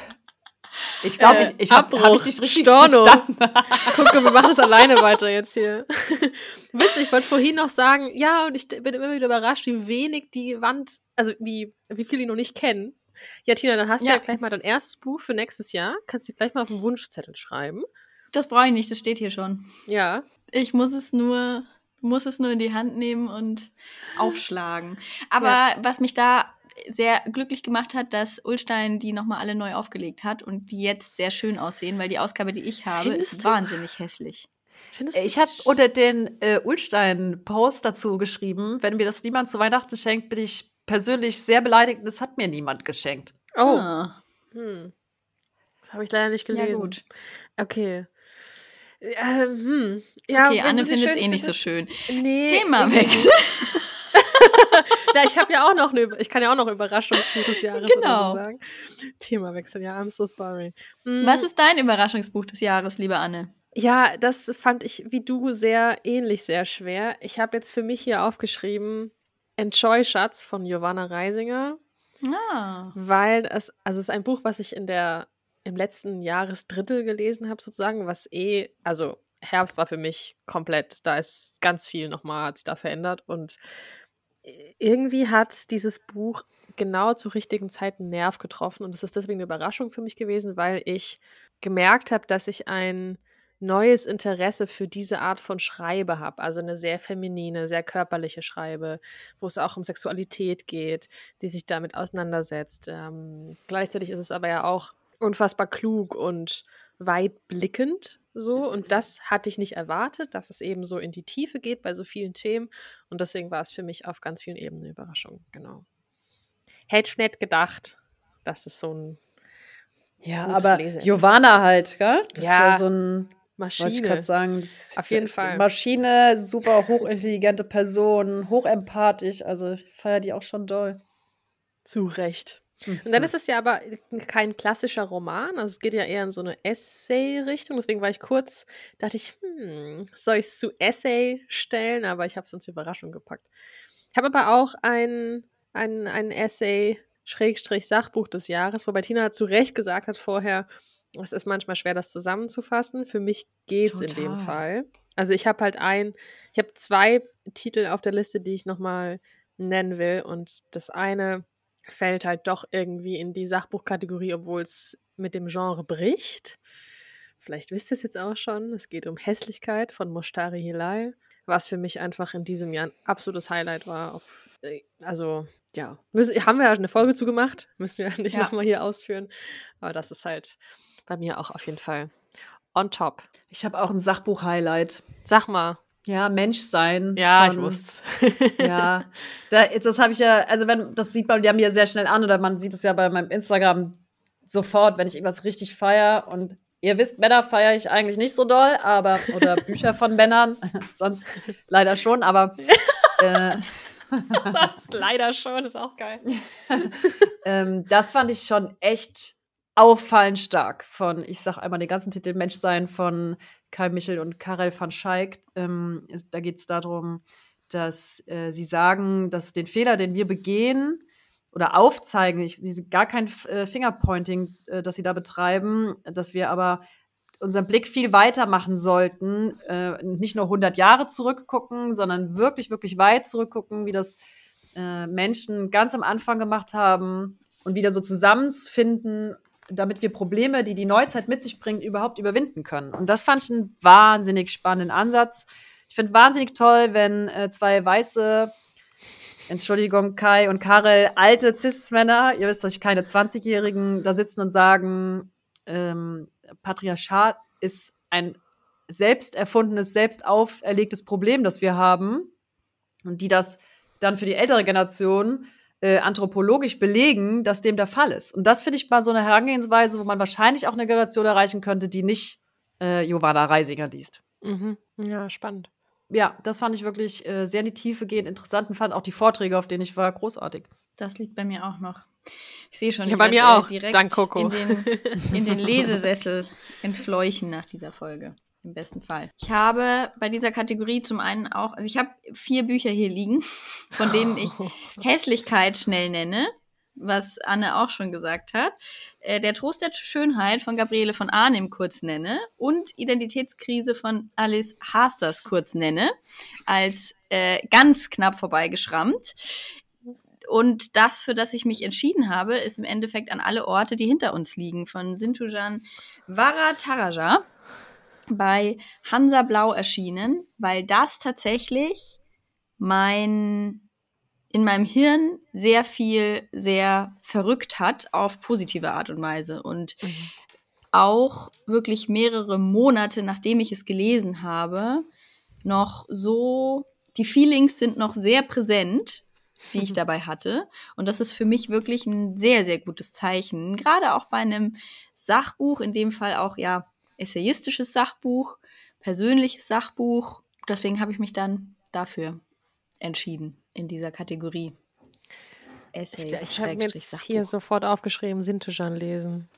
Ich glaube, ich, ich habe hab ich dich richtig Storno. verstanden. Guck, wir machen es alleine weiter jetzt hier. Witzig, ich wollte vorhin noch sagen, ja, und ich bin immer wieder überrascht, wie wenig die Wand, also wie, wie viele die noch nicht kennen. Ja, Tina, dann hast ja. du ja gleich mal dein erstes Buch für nächstes Jahr. Kannst du gleich mal auf den Wunschzettel schreiben. Das brauche ich nicht, das steht hier schon. Ja. Ich muss es nur, muss es nur in die Hand nehmen und aufschlagen. Aber ja. was mich da sehr glücklich gemacht hat, dass Ulstein die nochmal alle neu aufgelegt hat und die jetzt sehr schön aussehen, weil die Ausgabe, die ich habe, Findest ist du? wahnsinnig hässlich. Findest ich habe unter den äh, Ulstein-Post dazu geschrieben, wenn mir das niemand zu Weihnachten schenkt, bin ich persönlich sehr beleidigt. Das hat mir niemand geschenkt. Oh. Ah. Hm. Das habe ich leider nicht gelesen. Ja, gut. Okay. Ja, hm. ja, okay, Anne findet es eh nicht so schön. Nee, Themawechsel. ja, ich habe ja auch noch eine, ich kann ja auch noch Überraschungsbuch des Jahres genau. so sagen. Themawechsel, ja, I'm so sorry. Mhm. Was ist dein Überraschungsbuch des Jahres, liebe Anne? Ja, das fand ich wie du sehr ähnlich, sehr schwer. Ich habe jetzt für mich hier aufgeschrieben Enjoy Schatz von Giovanna Reisinger. Ah. Weil es, also es ist ein Buch, was ich in der, im letzten Jahresdrittel gelesen habe, sozusagen, was eh, also Herbst war für mich komplett, da ist ganz viel nochmal, hat sich da verändert und irgendwie hat dieses Buch genau zur richtigen Zeit einen Nerv getroffen. Und es ist deswegen eine Überraschung für mich gewesen, weil ich gemerkt habe, dass ich ein neues Interesse für diese Art von Schreibe habe, also eine sehr feminine, sehr körperliche Schreibe, wo es auch um Sexualität geht, die sich damit auseinandersetzt. Ähm, gleichzeitig ist es aber ja auch unfassbar klug und weitblickend so und das hatte ich nicht erwartet, dass es eben so in die Tiefe geht bei so vielen Themen und deswegen war es für mich auf ganz vielen Ebenen eine Überraschung, genau. Hätte ich nicht gedacht, dass es so ein ja, aber Giovanna halt, gell? Das ja, ist ja so ein Maschine. Wollte ich gerade sagen. Auf jeden Fall. Maschine, super hochintelligente Person, hochempathisch. Also ich feiere die auch schon doll. Zu Recht. Und dann ist es ja aber kein klassischer Roman, also es geht ja eher in so eine Essay-Richtung. Deswegen war ich kurz, dachte ich, hm, soll ich es zu Essay stellen? Aber ich habe es uns Überraschung gepackt. Ich habe aber auch ein, ein, ein Essay, Schrägstrich Sachbuch des Jahres, wobei Tina zu Recht gesagt hat vorher, es ist manchmal schwer, das zusammenzufassen. Für mich geht es in dem Fall. Also ich habe halt ein, ich habe zwei Titel auf der Liste, die ich nochmal nennen will. Und das eine fällt halt doch irgendwie in die Sachbuchkategorie, obwohl es mit dem Genre bricht. Vielleicht wisst ihr es jetzt auch schon. Es geht um Hässlichkeit von Moshtari Hilal, was für mich einfach in diesem Jahr ein absolutes Highlight war. Auf, äh, also, ja, müssen, haben wir ja eine Folge zugemacht, müssen wir nicht ja. nochmal hier ausführen. Aber das ist halt bei mir auch auf jeden Fall on top. Ich habe auch ein Sachbuch-Highlight. Sag mal. Ja, Menschsein. Ja, von, ich wusste Ja, da, das habe ich ja, also wenn, das sieht man ja mir sehr schnell an oder man sieht es ja bei meinem Instagram sofort, wenn ich irgendwas richtig feiere und ihr wisst, Männer feiere ich eigentlich nicht so doll, aber, oder Bücher von Männern, sonst leider schon, aber äh, sonst leider schon, ist auch geil. ähm, das fand ich schon echt auffallend stark von, ich sag einmal den ganzen Titel Menschsein von Kai Michel und Karel van Schaik. Ähm, da geht es darum, dass äh, sie sagen, dass den Fehler, den wir begehen oder aufzeigen, ich, gar kein äh, Fingerpointing, äh, das sie da betreiben, dass wir aber unseren Blick viel weiter machen sollten, äh, nicht nur 100 Jahre zurückgucken, sondern wirklich, wirklich weit zurückgucken, wie das äh, Menschen ganz am Anfang gemacht haben und wieder so zusammenfinden damit wir Probleme, die die Neuzeit mit sich bringt, überhaupt überwinden können. Und das fand ich einen wahnsinnig spannenden Ansatz. Ich finde wahnsinnig toll, wenn äh, zwei weiße, Entschuldigung, Kai und Karel, alte Cis-Männer, ihr wisst, dass ich keine 20-Jährigen, da sitzen und sagen, ähm, Patriarchat ist ein selbst erfundenes, selbst auferlegtes Problem, das wir haben. Und die das dann für die ältere Generation äh, anthropologisch belegen, dass dem der Fall ist. Und das finde ich mal so eine Herangehensweise, wo man wahrscheinlich auch eine Generation erreichen könnte, die nicht äh, Giovanna Reisinger liest. Mhm. Ja, spannend. Ja, das fand ich wirklich äh, sehr in die Tiefe gehend interessant und fand auch die Vorträge, auf denen ich war, großartig. Das liegt bei mir auch noch. Ich sehe schon, ja, bei mir auch. direkt Dank Coco. In, den, in den Lesesessel entfleuchen nach dieser Folge im besten Fall. Ich habe bei dieser Kategorie zum einen auch, also ich habe vier Bücher hier liegen, von denen ich Hässlichkeit schnell nenne, was Anne auch schon gesagt hat. Äh, der Trost der Schönheit von Gabriele von Arnim kurz nenne und Identitätskrise von Alice Hasters kurz nenne, als äh, ganz knapp vorbeigeschrammt. Und das, für das ich mich entschieden habe, ist im Endeffekt an alle Orte, die hinter uns liegen, von Sintujan Varataraja bei Hansa Blau erschienen, weil das tatsächlich mein in meinem Hirn sehr viel sehr verrückt hat auf positive Art und Weise. Und mhm. auch wirklich mehrere Monate nachdem ich es gelesen habe noch so die Feelings sind noch sehr präsent die ich dabei hatte. Und das ist für mich wirklich ein sehr sehr gutes Zeichen. Gerade auch bei einem Sachbuch in dem Fall auch ja essayistisches Sachbuch, persönliches Sachbuch. Deswegen habe ich mich dann dafür entschieden in dieser Kategorie. Essay. Ich, ich habe mir jetzt Sachbuch. hier sofort aufgeschrieben, Sintujan lesen.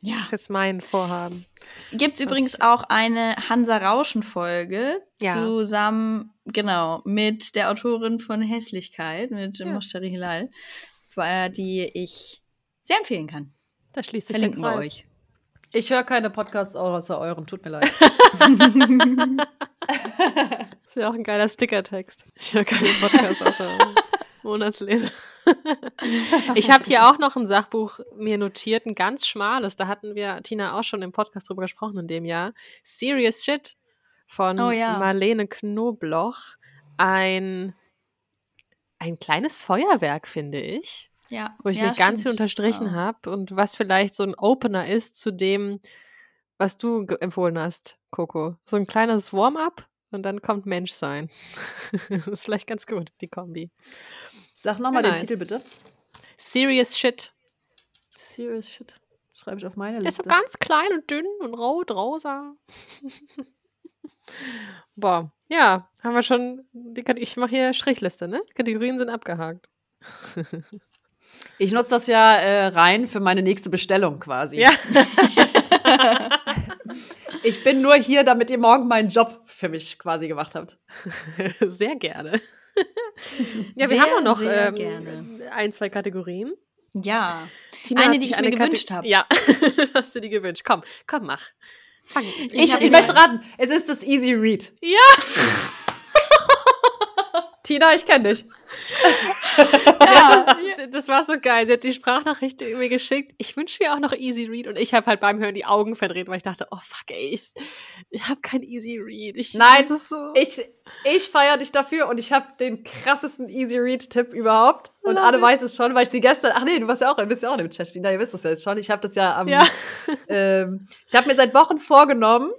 Ja. Das ist jetzt mein Vorhaben. Gibt es übrigens auch eine Hansa Rauschen-Folge ja. zusammen, genau, mit der Autorin von Hässlichkeit, mit ja. Moshtari Hilal, die ich sehr empfehlen kann. Da schließt sich Verlinken der Kreis. euch. Ich höre keine Podcasts außer euren, tut mir leid. das wäre auch ein geiler Stickertext. Ich höre keine Podcasts außer Monatsleser. ich habe hier auch noch ein Sachbuch mir notiert, ein ganz schmales. Da hatten wir, Tina, auch schon im Podcast drüber gesprochen in dem Jahr. Serious Shit von oh, ja. Marlene Knobloch. Ein, ein kleines Feuerwerk, finde ich. Ja. Wo ich ja, mir stimmt. ganz viel unterstrichen ja. habe und was vielleicht so ein Opener ist zu dem, was du empfohlen hast, Coco. So ein kleines Warm-up und dann kommt Menschsein. das ist vielleicht ganz gut, die Kombi. Sag nochmal ja, den nice. Titel bitte. Serious Shit. Serious Shit. Schreibe ich auf meine Liste. Der ist so ganz klein und dünn und rot, rosa. Boah, ja, haben wir schon. Die, ich mache hier Strichliste, ne? Kategorien sind abgehakt. Ich nutze das ja äh, rein für meine nächste Bestellung quasi. Ja. Ich bin nur hier, damit ihr morgen meinen Job für mich quasi gemacht habt. Sehr gerne. ja, wir Sehr, haben auch noch ähm, gerne. ein, zwei Kategorien. Ja. Tina Eine, die ich mir Kate- gewünscht habe. Ja, hast du die gewünscht. Komm, komm, mach. Fang. Ich, ich wieder möchte raten, es ist das Easy Read. Ja. Tina, ich kenne dich. Ja, das, das war so geil. Sie hat die Sprachnachricht mir geschickt. Ich wünsche mir auch noch Easy Read und ich habe halt beim Hören die Augen verdreht, weil ich dachte, oh fuck, ey, ich, ich habe kein Easy Read. Ich, Nein, so. Ich, ich feiere dich dafür und ich habe den krassesten Easy Read-Tipp überhaupt. Und Love Anne it. weiß es schon, weil ich sie gestern. Ach nee, du warst ja auch, du bist ja auch im Chat, Tina, ihr wisst das ja jetzt schon. Ich habe das ja am. Ja. Ähm, ich habe mir seit Wochen vorgenommen.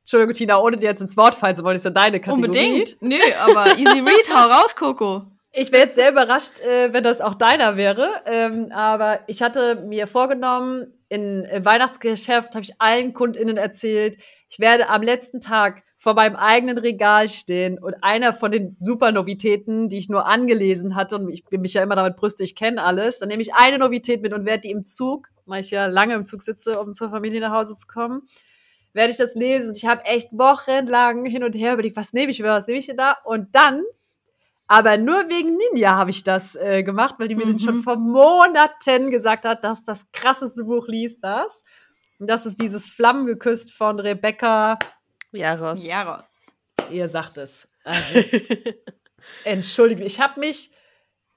Entschuldigung, Tina, ohne dir jetzt ins Wort fallen zu wollen, ist ja deine Kategorie. Unbedingt. Nö, aber Easy Read, hau raus, Coco. Ich wäre jetzt sehr überrascht, äh, wenn das auch deiner wäre. Ähm, aber ich hatte mir vorgenommen, in, im Weihnachtsgeschäft habe ich allen KundInnen erzählt, ich werde am letzten Tag vor meinem eigenen Regal stehen und einer von den super Novitäten, die ich nur angelesen hatte, und ich bin mich ja immer damit brüste, ich kenne alles, dann nehme ich eine Novität mit und werde die im Zug, weil ich ja lange im Zug sitze, um zur Familie nach Hause zu kommen, werde ich das lesen. Ich habe echt wochenlang hin und her überlegt, was nehme ich, was nehme ich denn da? Und dann aber nur wegen Ninja habe ich das äh, gemacht, weil die mir Mhm. schon vor Monaten gesagt hat, dass das krasseste Buch liest das. Und das ist dieses Flammen geküsst von Rebecca. Jaros. Jaros. Ihr sagt es. Also, entschuldige mich. Ich habe mich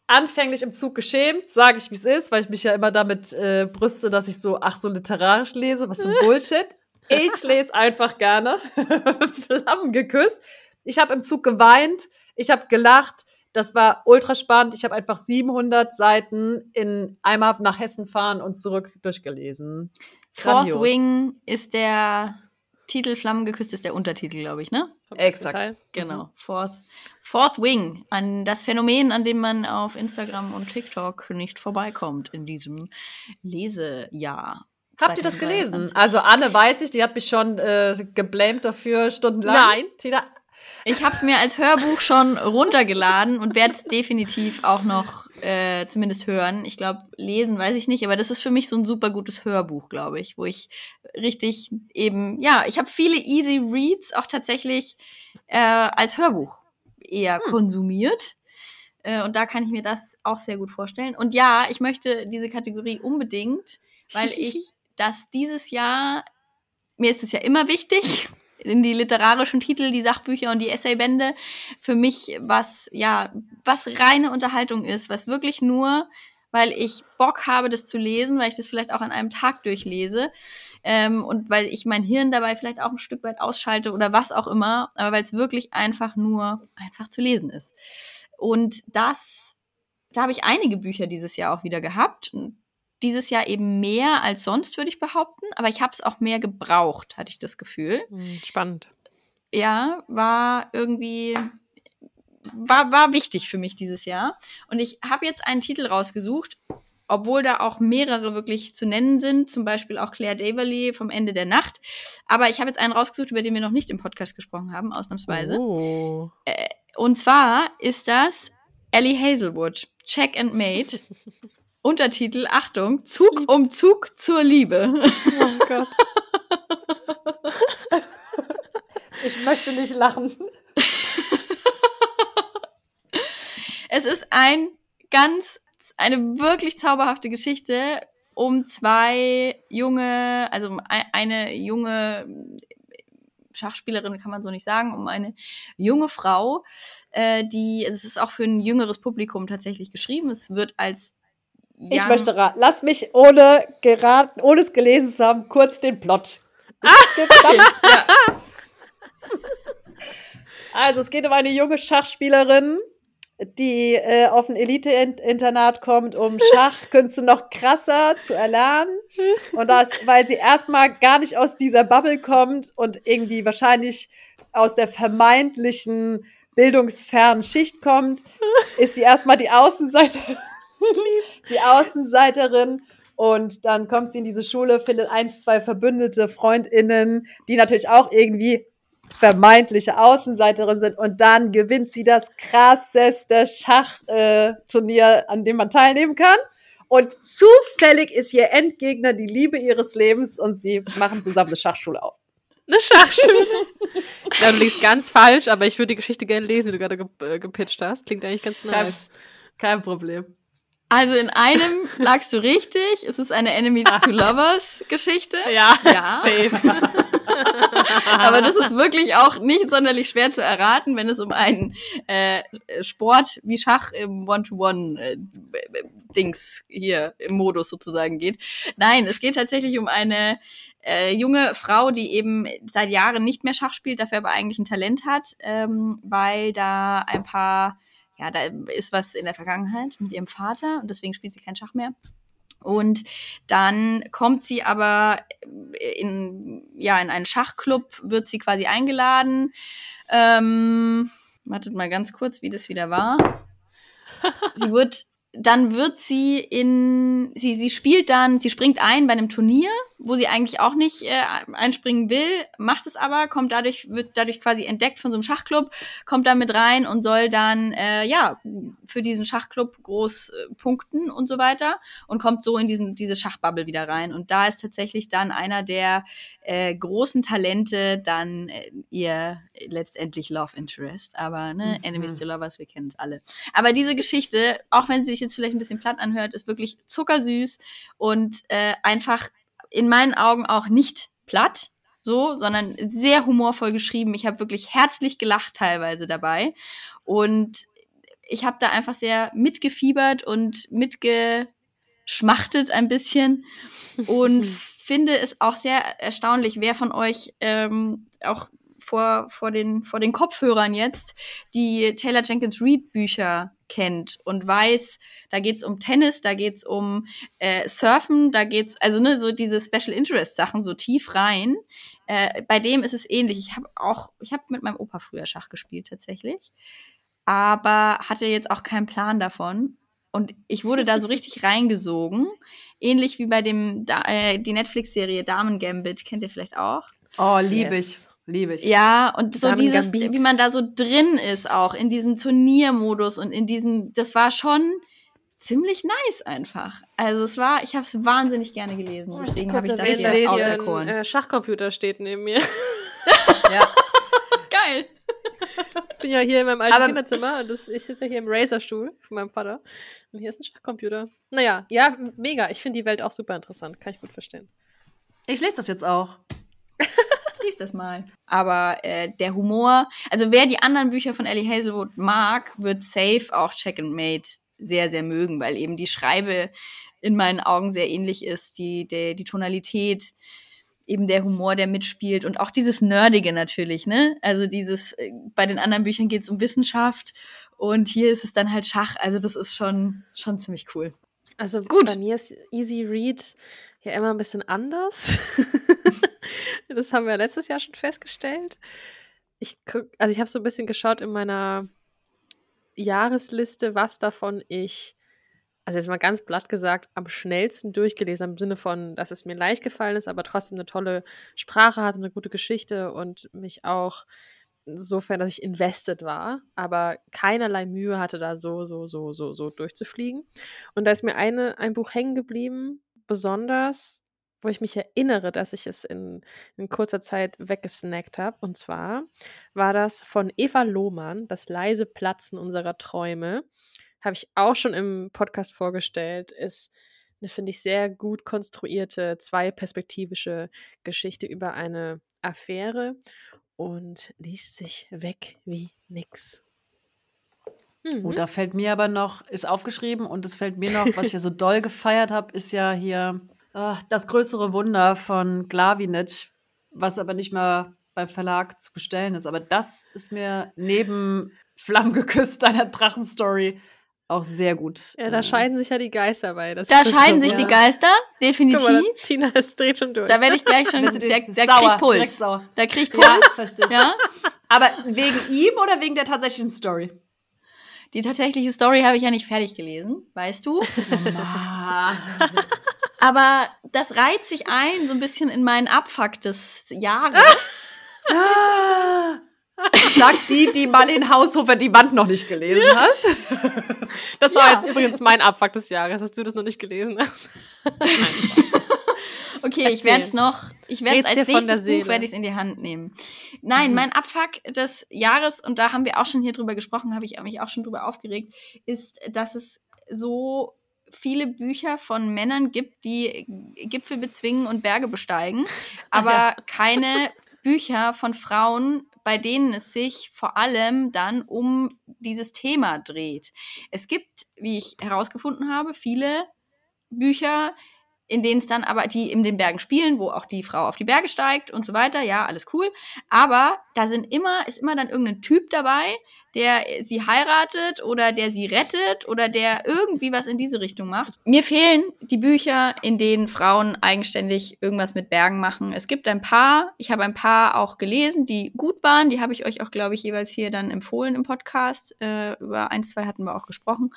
anfänglich im Zug geschämt, sage ich, wie es ist, weil ich mich ja immer damit äh, brüste, dass ich so, ach, so literarisch lese. Was für ein Bullshit. Ich lese einfach gerne. Flammen geküsst. Ich habe im Zug geweint. Ich habe gelacht. Das war ultra spannend. Ich habe einfach 700 Seiten in einmal nach Hessen fahren und zurück durchgelesen. Fourth Grandios. Wing ist der Titel, Flammen geküsst ist der Untertitel, glaube ich, ne? Exakt. Genau. Fourth, Fourth Wing, an das Phänomen, an dem man auf Instagram und TikTok nicht vorbeikommt in diesem Lesejahr. Habt ihr das gelesen? 2023. Also Anne weiß ich, die hat mich schon äh, geblamed dafür stundenlang. Nein. Tina, Ich habe es mir als Hörbuch schon runtergeladen und werde es definitiv auch noch äh, zumindest hören. Ich glaube, lesen weiß ich nicht, aber das ist für mich so ein super gutes Hörbuch, glaube ich, wo ich richtig eben, ja, ich habe viele Easy Reads auch tatsächlich äh, als Hörbuch eher konsumiert. Äh, und da kann ich mir das auch sehr gut vorstellen. Und ja, ich möchte diese Kategorie unbedingt, weil ich das dieses Jahr, mir ist es ja immer wichtig, in die literarischen Titel, die Sachbücher und die Essaybände, für mich was, ja, was reine Unterhaltung ist, was wirklich nur, weil ich Bock habe, das zu lesen, weil ich das vielleicht auch an einem Tag durchlese ähm, und weil ich mein Hirn dabei vielleicht auch ein Stück weit ausschalte oder was auch immer, aber weil es wirklich einfach nur einfach zu lesen ist. Und das, da habe ich einige Bücher dieses Jahr auch wieder gehabt. Dieses Jahr eben mehr als sonst, würde ich behaupten, aber ich habe es auch mehr gebraucht, hatte ich das Gefühl Hm, Spannend. ja, war irgendwie, war, war wichtig für mich dieses Jahr. Und ich habe jetzt einen Titel rausgesucht, obwohl da auch mehrere wirklich zu nennen sind, zum Beispiel auch Claire Daverly vom Ende der Nacht. Aber ich habe jetzt einen rausgesucht, über den wir noch nicht im Podcast gesprochen haben, ausnahmsweise. Oh. Und zwar ist das Ellie Hazelwood, Check and Mate. Untertitel, Achtung, Zug Lieb's. um Zug zur Liebe. Oh Gott. ich möchte nicht lachen. Es ist ein ganz, eine wirklich zauberhafte Geschichte um zwei junge, also um ei- eine junge Schachspielerin kann man so nicht sagen, um eine junge Frau, äh, die, es ist auch für ein jüngeres Publikum tatsächlich geschrieben. Es wird als Ich young- möchte raten. Lass mich ohne geraten, ohne es gelesen zu haben, kurz den Plot. Also es geht um eine junge Schachspielerin, die äh, auf ein Elite-Internat kommt, um Schachkünste noch krasser zu erlernen. Und das, weil sie erstmal gar nicht aus dieser Bubble kommt und irgendwie wahrscheinlich aus der vermeintlichen bildungsfernen Schicht kommt, ist sie erstmal die Außenseite, die Außenseiterin. Und dann kommt sie in diese Schule, findet eins, zwei verbündete FreundInnen, die natürlich auch irgendwie vermeintliche Außenseiterin sind und dann gewinnt sie das krasseste Schachturnier, äh, an dem man teilnehmen kann. Und zufällig ist ihr Endgegner die Liebe ihres Lebens und sie machen zusammen eine Schachschule auf. Eine Schachschule. ja, du liegst ganz falsch, aber ich würde die Geschichte gerne lesen, die du gerade ge äh, gepitcht hast. Klingt eigentlich ganz nice. Kein, kein Problem. Also in einem lagst du richtig. Es ist eine Enemies to Lovers Geschichte. Ja, Ja. safe. Aber das ist wirklich auch nicht sonderlich schwer zu erraten, wenn es um einen äh, Sport wie Schach im One-to-One-Dings hier im Modus sozusagen geht. Nein, es geht tatsächlich um eine äh, junge Frau, die eben seit Jahren nicht mehr Schach spielt, dafür aber eigentlich ein Talent hat, ähm, weil da ein paar, ja, da ist was in der Vergangenheit mit ihrem Vater und deswegen spielt sie kein Schach mehr. Und dann kommt sie aber in, ja, in einen Schachclub, wird sie quasi eingeladen. Ähm, wartet mal ganz kurz, wie das wieder war. Sie wird, dann wird sie in, sie, sie spielt dann, sie springt ein bei einem Turnier, wo sie eigentlich auch nicht äh, einspringen will, macht es aber, kommt dadurch, wird dadurch quasi entdeckt von so einem Schachclub, kommt da mit rein und soll dann, äh, ja, für diesen Schachclub groß äh, punkten und so weiter und kommt so in diesen, diese Schachbubble wieder rein. Und da ist tatsächlich dann einer der äh, großen Talente dann äh, ihr letztendlich Love Interest. Aber, ne, Mhm. Enemies to Lovers, wir kennen es alle. Aber diese Geschichte, auch wenn sie sich jetzt vielleicht ein bisschen platt anhört, ist wirklich zuckersüß und äh, einfach in meinen Augen auch nicht platt, so, sondern sehr humorvoll geschrieben. Ich habe wirklich herzlich gelacht teilweise dabei und ich habe da einfach sehr mitgefiebert und mitgeschmachtet ein bisschen und finde es auch sehr erstaunlich, wer von euch ähm, auch vor, vor, den, vor den Kopfhörern jetzt die Taylor Jenkins Reid Bücher kennt und weiß, da geht's um Tennis, da geht's um äh, Surfen, da geht's also ne so diese Special Interest Sachen so tief rein. Äh, bei dem ist es ähnlich. Ich habe auch, ich habe mit meinem Opa früher Schach gespielt tatsächlich, aber hatte jetzt auch keinen Plan davon. Und ich wurde da so richtig reingesogen. Ähnlich wie bei dem, da, äh, die Netflix-Serie Damen Gambit, kennt ihr vielleicht auch? Oh, liebe Yes. ich. Liebe ich. Ja, und so Damen dieses, Gambit. wie man da so drin ist, auch in diesem Turniermodus und in diesem, das war schon ziemlich nice einfach. Also es war, ich habe es wahnsinnig gerne gelesen. Oh, Deswegen habe ich das hier auserkoren. äh, Schachcomputer steht neben mir. Ja. Geil. Ich bin ja hier in meinem alten Aber- Kinderzimmer und das, ich sitze ja hier im Razer-Stuhl von meinem Vater. Und hier ist ein Schachcomputer. Naja, ja, mega. Ich finde die Welt auch super interessant. Kann ich gut verstehen. Ich lese das jetzt auch. Lies das mal. Aber äh, der Humor, also wer die anderen Bücher von Ellie Hazelwood mag, wird safe auch Check and Mate sehr, sehr mögen, weil eben die Schreibe in meinen Augen sehr ähnlich ist, die, der, die Tonalität, eben der Humor, der mitspielt und auch dieses Nerdige natürlich, ne? Also dieses, äh, bei den anderen Büchern geht es um Wissenschaft und hier ist es dann halt Schach, also das ist schon, schon ziemlich cool. Also Gut. bei mir ist Easy Read ja immer ein bisschen anders. das haben wir letztes Jahr schon festgestellt. Ich guck, also ich habe so ein bisschen geschaut in meiner Jahresliste, was davon ich, also jetzt mal ganz platt gesagt, am schnellsten durchgelesen im Sinne von, dass es mir leicht gefallen ist, aber trotzdem eine tolle Sprache hatte, eine gute Geschichte und mich auch insofern, dass ich invested war, aber keinerlei Mühe hatte, da so, so, so, so, so durchzufliegen. Und da ist mir eine, ein Buch hängen geblieben, besonders, wo ich mich erinnere, dass ich es in, in kurzer Zeit weggesnackt habe. Und zwar war das von Eva Lohmann, Das leise Platzen unserer Träume. Habe ich auch schon im Podcast vorgestellt. Ist eine, finde ich, sehr gut konstruierte, zweiperspektivische Geschichte über eine Affäre und liest sich weg wie nix. Mhm. Oh, da fällt mir aber noch, ist aufgeschrieben und es fällt mir noch, was ich ja so doll gefeiert habe, ist ja hier ah, das größere Wunder von Glavinic, was aber nicht mehr beim Verlag zu bestellen ist. Aber das ist mir neben Flammen geküsst, deiner Drachenstory, auch sehr gut. Ja, da äh, scheiden sich ja die Geister bei. Das Da scheiden so- sich ja. die Geister, definitiv. Guck mal, Tina, es dreht schon durch. Da werde ich gleich schon, da, da krieg direkt Puls. sauer. Da krieg ich Ja, Puls. verstehe ich. Ja. Aber wegen ihm oder wegen der tatsächlichen Story? Die tatsächliche Story habe ich ja nicht fertig gelesen, weißt du? Aber das reiht sich ein, so ein bisschen in meinen Abfuck des Jahres. Ah, Sagt die, die Marlene Haushofer die Wand noch nicht gelesen hat. Das war Ja. jetzt übrigens mein Abfuck des Jahres, dass du das noch nicht gelesen hast. Okay, ich Erzähl. werde es noch, ich werde es als dir von der nächstes Seele. Buch werde ich in die Hand nehmen. Nein, Mhm. mein Abfuck des Jahres und da haben wir auch schon hier drüber gesprochen, habe ich mich auch schon drüber aufgeregt, ist, dass es so viele Bücher von Männern gibt, die Gipfel bezwingen und Berge besteigen, aber Ja. keine Bücher von Frauen, bei denen es sich vor allem dann um dieses Thema dreht. Es gibt, wie ich herausgefunden habe, viele Bücher, in denen es dann aber, die in den Bergen spielen, wo auch die Frau auf die Berge steigt und so weiter, ja, alles cool. Aber da sind immer, ist immer dann irgendein Typ dabei, der sie heiratet oder der sie rettet oder der irgendwie was in diese Richtung macht. Mir fehlen die Bücher, in denen Frauen eigenständig irgendwas mit Bergen machen. Es gibt ein paar, ich habe ein paar auch gelesen, die gut waren. Die habe ich euch auch, glaube ich, jeweils hier dann empfohlen im Podcast. Äh, über ein, zwei hatten wir auch gesprochen.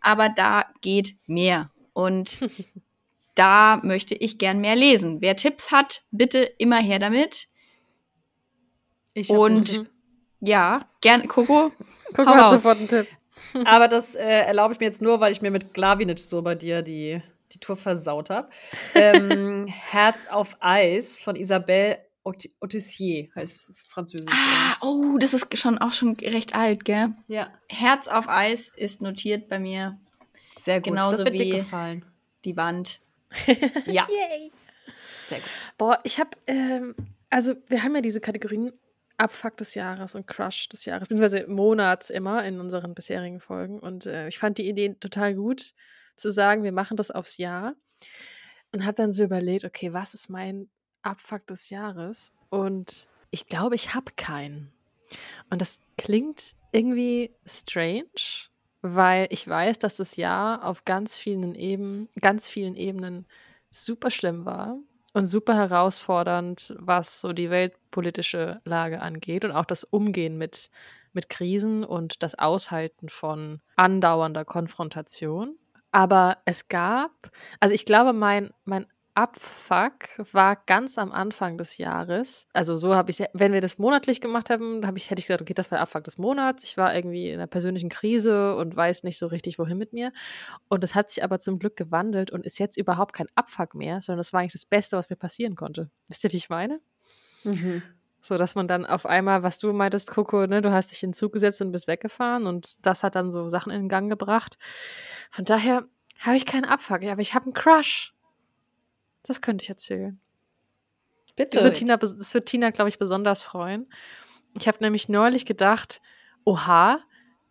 Aber da geht mehr. Und da möchte ich gern mehr lesen. Wer Tipps hat, bitte immer her damit. Ich Und- einen Tipp. Ja, gern, Coco. Hau mal raus. sofort einen Tipp. Aber das äh, erlaube ich mir jetzt nur, weil ich mir mit Glavinic so bei dir die, die Tour versaut habe. Ähm, Herz auf Eis von Isabelle Autissier heißt es, französisch. Ah, oh, das ist schon auch schon recht alt, gell? Ja, Herz auf Eis ist notiert bei mir. sehr gut. Genauso das wird wie- dir gefallen. Die Wand. Ja, Yay. sehr gut. Boah, ich habe, ähm, also wir haben ja diese Kategorien Abfuck des Jahres und Crush des Jahres, beziehungsweise Monats immer in unseren bisherigen Folgen. Und äh, ich fand die Idee total gut, zu sagen, wir machen das aufs Jahr. Und habe dann so überlegt, okay, was ist mein Abfuck des Jahres? Und ich glaube, ich habe keinen. Und das klingt irgendwie strange, weil ich weiß, dass das Jahr auf ganz vielen Ebenen, ganz vielen Ebenen super schlimm war und super herausfordernd, was so die weltpolitische Lage angeht und auch das Umgehen mit, mit Krisen und das Aushalten von andauernder Konfrontation. Aber es gab, also ich glaube, mein, mein Abfuck war ganz am Anfang des Jahres. Also so habe ich, wenn wir das monatlich gemacht haben, habe ich, hätte ich gesagt, okay, das war der Abfuck des Monats. Ich war irgendwie in einer persönlichen Krise und weiß nicht so richtig, wohin mit mir. Und es hat sich aber zum Glück gewandelt und ist jetzt überhaupt kein Abfuck mehr, sondern das war eigentlich das Beste, was mir passieren konnte. Wisst ihr, wie ich meine? Mhm. So, dass man dann auf einmal, was du meintest, Coco, ne, du hast dich in den Zug gesetzt und bist weggefahren und das hat dann so Sachen in Gang gebracht. Von daher habe ich keinen Abfuck, aber ich habe einen Crush. Das könnte ich erzählen. Das Bitte. wird Tina, das wird Tina, glaube ich, besonders freuen. Ich habe nämlich neulich gedacht, oha,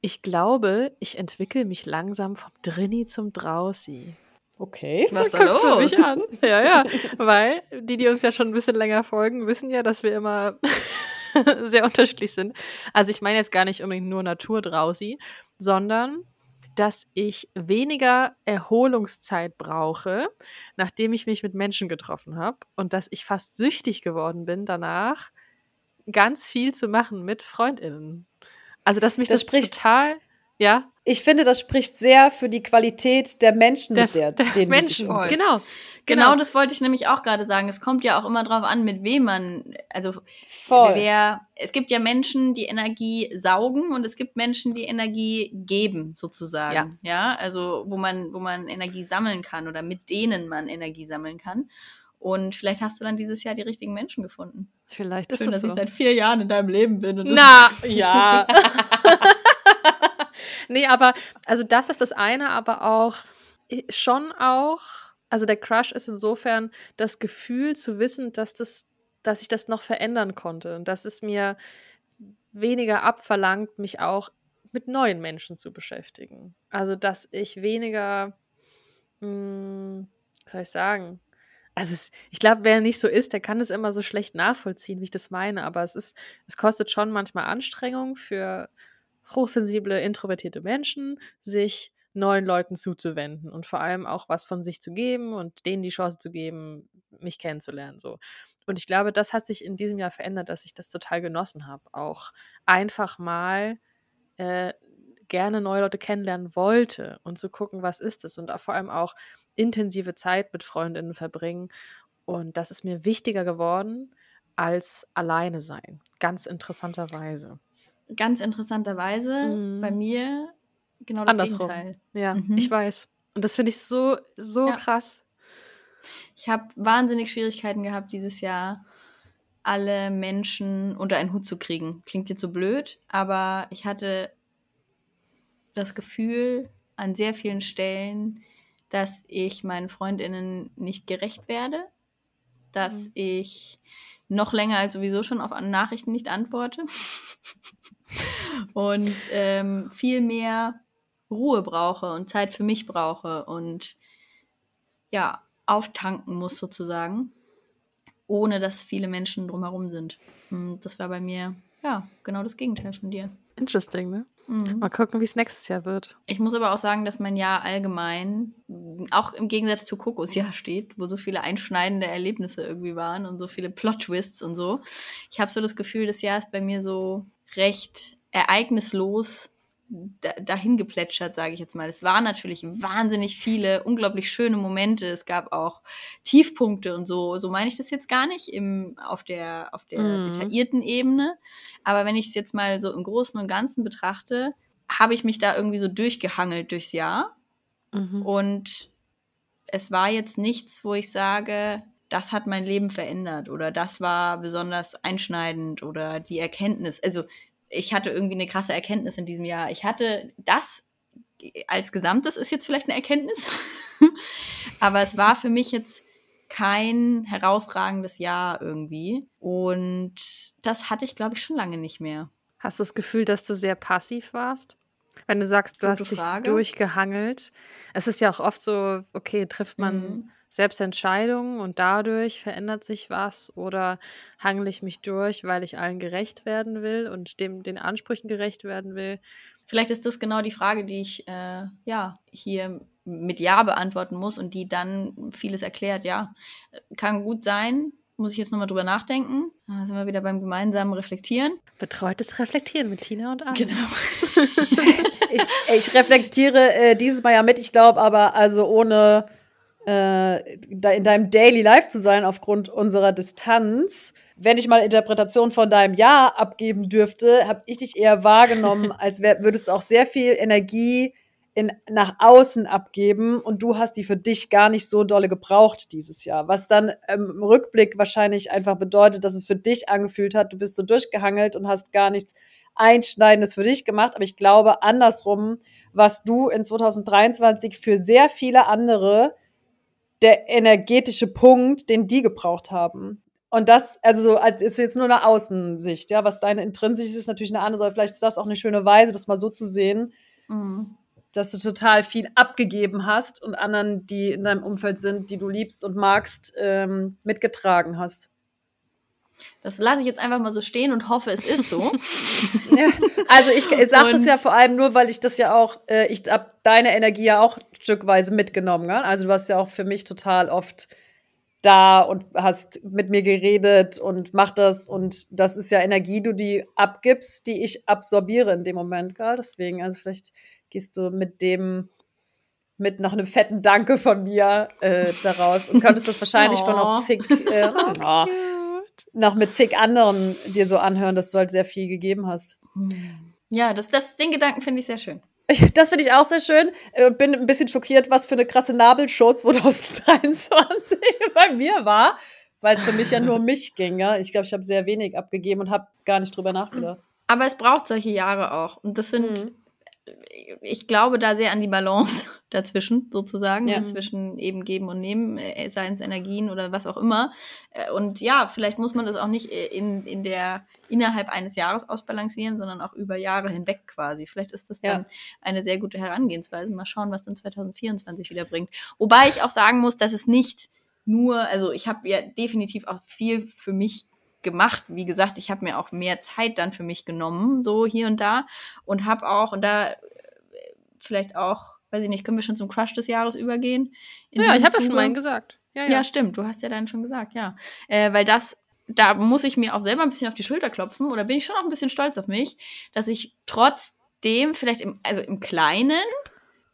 ich glaube, ich entwickle mich langsam vom Drinni zum Drausi. Okay. Was da los? mich an. Ja, ja, weil die, die uns ja schon ein bisschen länger folgen, wissen ja, dass wir immer sehr unterschiedlich sind. Also ich meine jetzt gar nicht unbedingt nur Natur drausi, sondern dass ich weniger Erholungszeit brauche, nachdem ich mich mit Menschen getroffen habe und dass ich fast süchtig geworden bin danach, ganz viel zu machen mit Freundinnen. Also dass mich Das das, spricht- total, ja, Ich finde, das spricht sehr für die Qualität der Menschen, der, mit der, der denen Menschen, du dich umgibst. Genau, Genau, das wollte ich nämlich auch gerade sagen. Es kommt ja auch immer drauf an, mit wem man, also Voll. wer, es gibt ja Menschen, die Energie saugen und es gibt Menschen, die Energie geben, sozusagen. Ja, also wo man, wo man Energie sammeln kann oder mit denen man Energie sammeln kann. Und vielleicht hast du dann dieses Jahr die richtigen Menschen gefunden. Vielleicht ist Schön, es dass so. ich seit vier Jahren in deinem Leben bin. Und das- Na, ja. nee, aber also das ist das eine, aber auch äh, schon auch, also der Crush ist insofern das Gefühl zu wissen, dass das, dass ich das noch verändern konnte und dass es mir weniger abverlangt, mich auch mit neuen Menschen zu beschäftigen. Also dass ich weniger, mh, was soll ich sagen? Also es, ich glaube, wer nicht so ist, der kann es immer so schlecht nachvollziehen, wie ich das meine. Aber es ist, es kostet schon manchmal Anstrengung für hochsensible, introvertierte Menschen, sich neuen Leuten zuzuwenden und vor allem auch was von sich zu geben und denen die Chance zu geben, mich kennenzulernen. So. Und ich glaube, das hat sich in diesem Jahr verändert, dass ich das total genossen habe. Auch einfach mal äh, gerne neue Leute kennenlernen wollte und zu gucken, was ist es und vor allem auch intensive Zeit mit Freundinnen verbringen. Und das ist mir wichtiger geworden als alleine sein. Ganz interessanterweise. Ganz interessanterweise Mhm. bei mir genau das Andersrum. Gegenteil. Ja, Mhm. ich weiß. Und das finde ich so, so Ja. krass. Ich habe wahnsinnig Schwierigkeiten gehabt dieses Jahr, alle Menschen unter einen Hut zu kriegen. Klingt jetzt so blöd, aber ich hatte das Gefühl an sehr vielen Stellen, dass ich meinen Freundinnen nicht gerecht werde, dass Mhm. ich noch länger als sowieso schon auf Nachrichten nicht antworte und ähm, viel mehr Ruhe brauche und Zeit für mich brauche und ja, auftanken muss sozusagen, ohne dass viele Menschen drumherum sind. Und das war bei mir, ja, genau das Gegenteil von dir. Interesting, ne? Mhm. Mal gucken, wie es nächstes Jahr wird. Ich muss aber auch sagen, dass mein Jahr allgemein, auch im Gegensatz zu Kokos Jahr steht, wo so viele einschneidende Erlebnisse irgendwie waren und so viele Plot-Twists und so. Ich habe so das Gefühl, das Jahr ist bei mir so recht ereignislos dahin geplätschert, sage ich jetzt mal. Es waren natürlich wahnsinnig viele unglaublich schöne Momente. Es gab auch Tiefpunkte und so. So meine ich das jetzt gar nicht im, auf der, auf der Mhm. detaillierten Ebene. Aber wenn ich es jetzt mal so im Großen und Ganzen betrachte, habe ich mich da irgendwie so durchgehangelt durchs Jahr. Mhm. Und es war jetzt nichts, wo ich sage, das hat mein Leben verändert oder das war besonders einschneidend oder die Erkenntnis. Also ich hatte irgendwie eine krasse Erkenntnis in diesem Jahr. Ich hatte das als Gesamtes ist jetzt vielleicht eine Erkenntnis, aber es war für mich jetzt kein herausragendes Jahr irgendwie. Und das hatte ich, glaube ich, schon lange nicht mehr. Hast du das Gefühl, dass du sehr passiv warst? Wenn du sagst, du Gute hast dich Frage. durchgehangelt. Es ist ja auch oft so, okay, trifft man Mhm. Selbst Entscheidungen und dadurch verändert sich was oder hangel ich mich durch, weil ich allen gerecht werden will und dem den Ansprüchen gerecht werden will. Vielleicht ist das genau die Frage, die ich äh, ja hier mit Ja beantworten muss und die dann vieles erklärt. Ja, kann gut sein. Muss ich jetzt nochmal drüber nachdenken. Da sind wir wieder beim gemeinsamen Reflektieren. Betreutes Reflektieren mit Tina und Anne. Genau. ich, ich reflektiere äh, dieses Mal ja mit. Ich glaube aber, also ohne äh, in deinem Daily Life zu sein, aufgrund unserer Distanz, wenn ich mal Interpretation von deinem Jahr abgeben dürfte, habe ich dich eher wahrgenommen, als wär, würdest du auch sehr viel Energie in, nach außen abgeben und du hast die für dich gar nicht so dolle gebraucht dieses Jahr. Was dann im Rückblick wahrscheinlich einfach bedeutet, dass es für dich angefühlt hat, du bist so durchgehangelt und hast gar nichts Einschneidendes für dich gemacht. Aber ich glaube, andersrum warst du in 2023 für sehr viele andere der energetische Punkt, den die gebraucht haben. Und das, also so, als ist jetzt nur eine Außensicht, ja, was deine intrinsisch ist, ist natürlich eine andere, aber vielleicht ist das auch eine schöne Weise, das mal so zu sehen, Mhm. dass du total viel abgegeben hast und anderen, die in deinem Umfeld sind, die du liebst und magst, ähm, mitgetragen hast. Das lasse ich jetzt einfach mal so stehen und hoffe, es ist so. Ja. Also ich, ich sage das ja vor allem nur, weil ich das ja auch, äh, ich habe deine Energie ja auch stückweise mitgenommen. Gell? Also du warst ja auch für mich total oft da und hast mit mir geredet und mach das und das ist ja Energie, du die abgibst, die ich absorbiere in dem Moment. Gell? Deswegen, also vielleicht gehst du mit dem mit noch einem fetten Danke von mir äh, daraus und könntest das wahrscheinlich von noch Oh. zig, äh, oh, noch mit zig anderen dir so anhören, dass du halt sehr viel gegeben hast. ja, das, das, den Gedanken finde ich sehr schön. Das finde ich auch sehr schön. Äh, Bin ein bisschen schockiert, was für eine krasse Nabelshow 2023 bei mir war, weil es für mich ja nur um mich ging. Ja? Ich glaube, ich habe sehr wenig abgegeben und habe gar nicht drüber nachgedacht. Aber es braucht solche Jahre auch. Und das sind, Mhm. Ich glaube da sehr an die Balance dazwischen, sozusagen, Ja. zwischen eben geben und nehmen, äh, seien es Energien oder was auch immer. Äh, Und ja, vielleicht muss man das auch nicht äh, in, in der innerhalb eines Jahres ausbalancieren, sondern auch über Jahre hinweg quasi. Vielleicht ist das dann Ja. eine sehr gute Herangehensweise. Mal schauen, was dann 2024 wieder bringt. Wobei ich auch sagen muss, dass es nicht nur, also ich habe ja definitiv auch viel für mich gemacht. Wie gesagt, ich habe mir auch mehr Zeit dann für mich genommen, so hier und da. Und habe auch, und da äh, vielleicht auch, weiß ich nicht, können wir schon zum Crush des Jahres übergehen? In Ja, ich habe ja schon meinen gesagt. Ja, Ja, ja. stimmt. Du hast ja dann schon gesagt, ja. Äh, weil das, da muss ich mir auch selber ein bisschen auf die Schulter klopfen oder bin ich schon auch ein bisschen stolz auf mich, dass ich trotzdem, vielleicht im, also im Kleinen,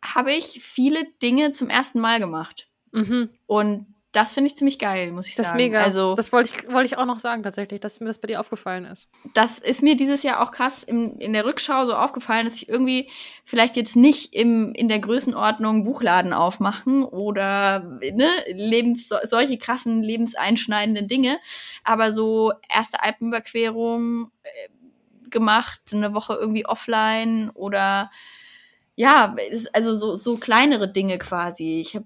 habe ich viele Dinge zum ersten Mal gemacht. Mhm. Und das finde ich ziemlich geil, muss ich Das ist sagen. mega. Also, das wollte ich, wollte ich auch noch sagen, tatsächlich, dass mir das bei dir aufgefallen ist. das ist mir dieses Jahr auch krass im, in der Rückschau so aufgefallen, dass ich irgendwie vielleicht jetzt nicht im, in der Größenordnung Buchladen aufmachen oder ne, Lebens, so- solche krassen, lebenseinschneidenden Dinge, aber so erste Alpenüberquerung äh, gemacht, eine Woche irgendwie offline oder ja, also so, so kleinere Dinge quasi. Ich habe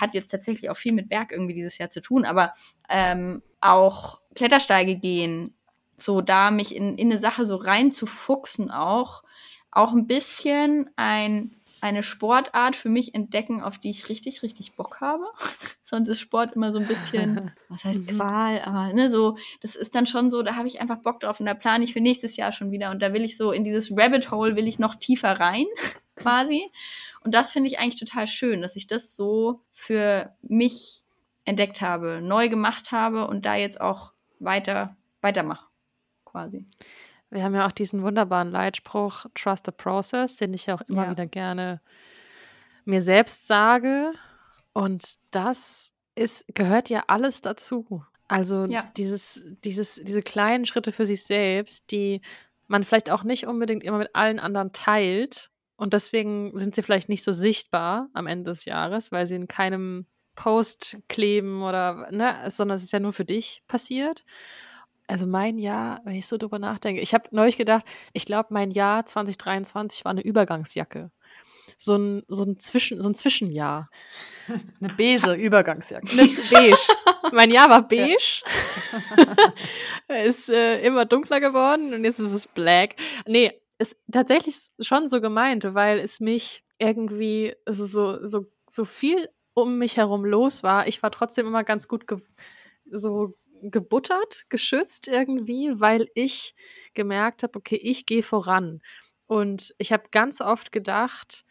hat jetzt tatsächlich auch viel mit Berg irgendwie dieses Jahr zu tun, aber ähm, auch Klettersteige gehen, so da mich in, in eine Sache so reinzufuchsen auch, auch ein bisschen ein, eine Sportart für mich entdecken, auf die ich richtig, richtig Bock habe. Sonst ist Sport immer so ein bisschen, was heißt Mhm. Qual, aber ne, so, das ist dann schon so, da habe ich einfach Bock drauf und da plane ich für nächstes Jahr schon wieder und da will ich so in dieses Rabbit Hole will ich noch tiefer rein, quasi. Und das finde ich eigentlich total schön, dass ich das so für mich entdeckt habe, neu gemacht habe und da jetzt auch weiter weitermache, quasi. Wir haben ja auch diesen wunderbaren Leitspruch Trust the Process, den ich ja auch immer Ja. wieder gerne mir selbst sage. Und das ist, gehört ja alles dazu. Also Ja. dieses, dieses, diese kleinen Schritte für sich selbst, die man vielleicht auch nicht unbedingt immer mit allen anderen teilt. Und deswegen sind sie vielleicht nicht so sichtbar am Ende des Jahres, weil sie in keinem Post kleben oder, ne, sondern es ist ja nur für dich passiert. Also mein Jahr, wenn ich so drüber nachdenke, ich habe neulich gedacht, ich glaube, mein Jahr 2023 war eine Übergangsjacke. So ein, so ein, Zwischen, so ein Zwischenjahr. Eine beige Übergangsjacke. Ne, beige. mein Jahr war beige. ist äh, immer dunkler geworden und jetzt ist es black. Nee, ist tatsächlich schon so gemeint, weil es mich irgendwie also so, so, so viel um mich herum los war. Ich war trotzdem immer ganz gut ge so gebuttert, geschützt irgendwie, weil ich gemerkt habe, okay, ich gehe voran. Und ich habe ganz oft gedacht,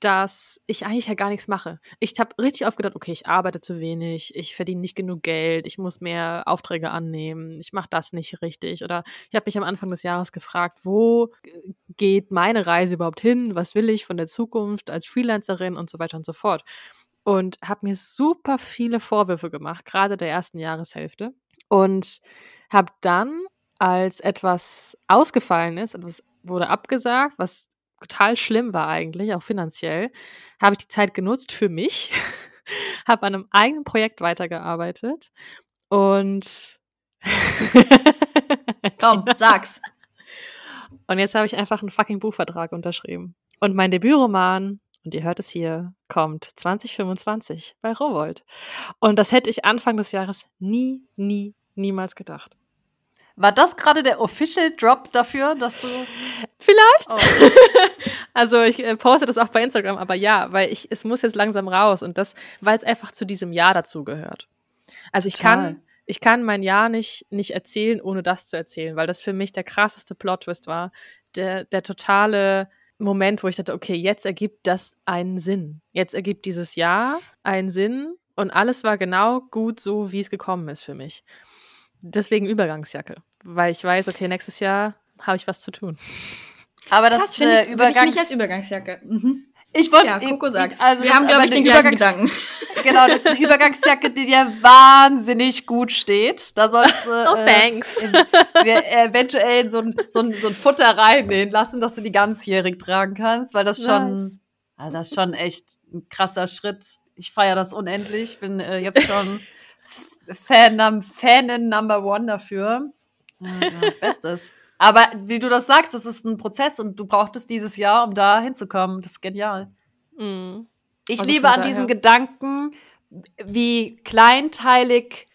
dass ich eigentlich ja gar nichts mache. Ich habe richtig oft gedacht, okay, ich arbeite zu wenig, ich verdiene nicht genug Geld, ich muss mehr Aufträge annehmen, ich mache das nicht richtig. Oder ich habe mich am Anfang des Jahres gefragt, wo geht meine Reise überhaupt hin? Was will ich von der Zukunft als Freelancerin und so weiter und so fort. Und habe mir super viele Vorwürfe gemacht, gerade der ersten Jahreshälfte. Und habe dann, als etwas ausgefallen ist, etwas wurde abgesagt, was total schlimm war eigentlich, auch finanziell, habe ich die Zeit genutzt für mich, habe an einem eigenen Projekt weitergearbeitet und Komm, sag's. und jetzt habe ich einfach einen fucking Buchvertrag unterschrieben. Und mein Debütroman, und ihr hört es hier, kommt 2025 bei Rowold. Und das hätte ich Anfang des Jahres nie, nie, niemals gedacht. War das gerade der Official Drop dafür, dass du. Vielleicht. Oh. Also ich äh, poste das auch bei Instagram, aber ja, weil ich, es muss jetzt langsam raus und das, weil es einfach zu diesem Jahr dazu gehört. Also ich Total. kann, ich kann mein Jahr nicht, nicht erzählen, ohne das zu erzählen, weil das für mich der krasseste Plot-Twist war. Der, der totale Moment, wo ich dachte, okay, jetzt ergibt das einen Sinn. Jetzt ergibt dieses Jahr einen Sinn und alles war genau gut so, wie es gekommen ist für mich. Deswegen Übergangsjacke, weil ich weiß, okay, nächstes Jahr habe ich was zu tun. Aber das Das ist finde eine ich, würde ich Übergangs nicht als Übergangsjacke. Mhm. Ich wollte. Ja, Coco sag's. Also Wir haben, glaube ich, den Übergangs- Gedanken. Genau, das ist eine Übergangsjacke, die dir wahnsinnig gut steht. Da sollst du Oh, äh, thanks. in- wir eventuell so ein, so, ein, so ein Futter reinnehmen lassen, dass du die ganzjährig tragen kannst, weil das schon, Nice. also das ist schon echt ein krasser Schritt. Ich feiere das unendlich. Bin äh, jetzt schon Fan, num- Fanin Number One dafür. Ja, ja, Bestes. Aber wie du das sagst, das ist ein Prozess und du brauchtest dieses Jahr, um da hinzukommen. Das ist genial. Mhm. Ich Also liebe an diesem Gedanken, wie kleinteilig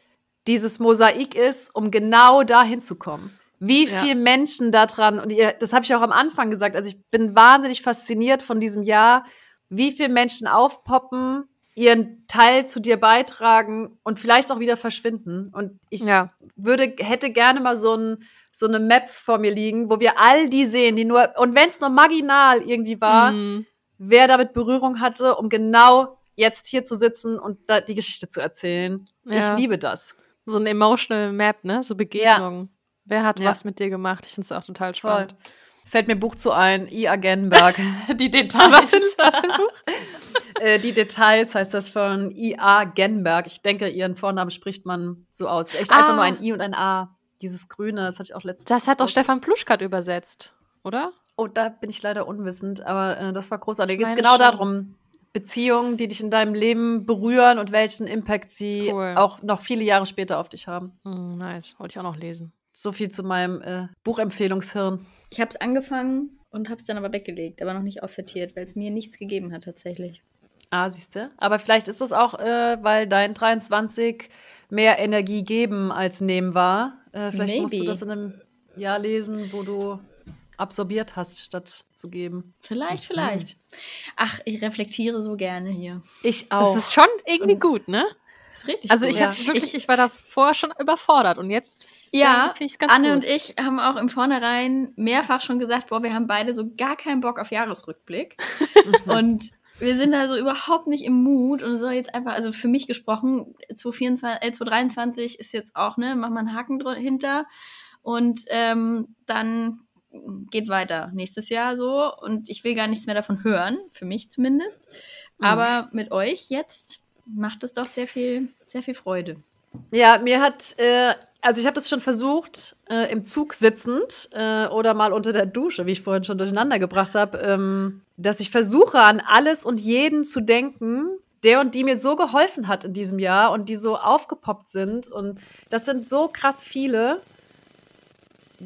dieses Mosaik ist, um genau da hinzukommen. Wie Ja. viele Menschen da dran, und ihr, das habe ich auch am Anfang gesagt, also ich bin wahnsinnig fasziniert von diesem Jahr, wie viele Menschen aufpoppen, ihren Teil zu dir beitragen und vielleicht auch wieder verschwinden. Und ich Ja. würde, hätte gerne mal so, ein, so eine Map vor mir liegen, wo wir all die sehen, die nur, und wenn es nur marginal irgendwie war, Mhm. wer damit Berührung hatte, um genau jetzt hier zu sitzen und da die Geschichte zu erzählen. Ja. Ich liebe das. So ein Emotional Map, ne? So Begegnungen. Wer hat Ja. was mit dir gemacht? Ich finde es auch total spannend. Fällt mir ein Buch zu ein, I. Agenberg, die Details. Was für, was für ein Buch? äh, die Details heißt das von I.A. Genberg. Ich denke, ihren Vornamen spricht man so aus. Echt ah. einfach nur ein I und ein A. Dieses Grüne, das hatte ich auch letztes Das hat doch Stefan Pluschkat übersetzt, oder? Oh, da bin ich leider unwissend, aber äh, das war großartig. Da geht es genau schon. darum, Beziehungen, die dich in deinem Leben berühren und welchen Impact sie cool. auch noch viele Jahre später auf dich haben. Mm, nice, wollte ich auch noch lesen. So viel zu meinem äh, Buchempfehlungshirn. Ich habe es angefangen und habe es dann aber weggelegt, aber noch nicht aussortiert, weil es mir nichts gegeben hat tatsächlich. Ah, siehst du. Aber vielleicht ist es auch, äh, weil dein 23 mehr Energie geben als nehmen war. Äh, vielleicht Maybe. musst du das in einem Jahr lesen, wo du absorbiert hast, statt zu geben. Vielleicht, vielleicht. Ach, ich reflektiere so gerne hier. Ich auch. Das ist schon irgendwie und gut, ne? ist richtig also ich habe wirklich, ich, ich, war davor schon überfordert und jetzt ja, finde ich es ganz Anne gut. und ich haben auch im Vornherein mehrfach schon gesagt, boah, wir haben beide so gar keinen Bock auf Jahresrückblick und wir sind da so überhaupt nicht im Mut und so jetzt einfach, also für mich gesprochen, 2024, äh, 2023 ist jetzt auch, ne, mach mal einen Haken hinter und ähm, dann geht weiter nächstes Jahr so und ich will gar nichts mehr davon hören, für mich zumindest. Mhm. Aber mit euch jetzt macht es doch sehr viel, sehr viel Freude. Ja, mir hat, äh, also ich habe das schon versucht, äh, im Zug sitzend äh, oder mal unter der Dusche, wie ich vorhin schon durcheinander gebracht habe, ähm, dass ich versuche, an alles und jeden zu denken, der und die mir so geholfen hat in diesem Jahr und die so aufgepoppt sind. Und das sind so krass viele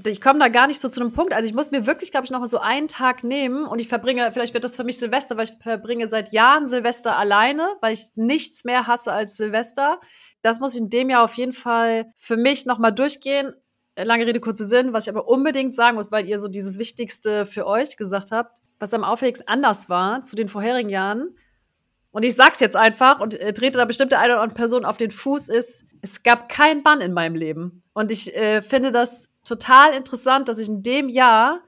ich komme da gar nicht so zu einem Punkt. Also ich muss mir wirklich, glaube ich, noch so einen Tag nehmen und ich verbringe, vielleicht wird das für mich Silvester, weil ich verbringe seit Jahren Silvester alleine, weil ich nichts mehr hasse als Silvester. Das muss ich in dem Jahr auf jeden Fall für mich nochmal durchgehen. Lange Rede, kurze Sinn, was ich aber unbedingt sagen muss, weil ihr so dieses Wichtigste für euch gesagt habt, was am auffälligsten anders war zu den vorherigen Jahren. Und ich sag's jetzt einfach und äh, trete da bestimmte eine oder andere Person auf den Fuß, ist, es gab keinen Bann in meinem Leben. Und ich äh, finde das total interessant, dass ich in dem Jahr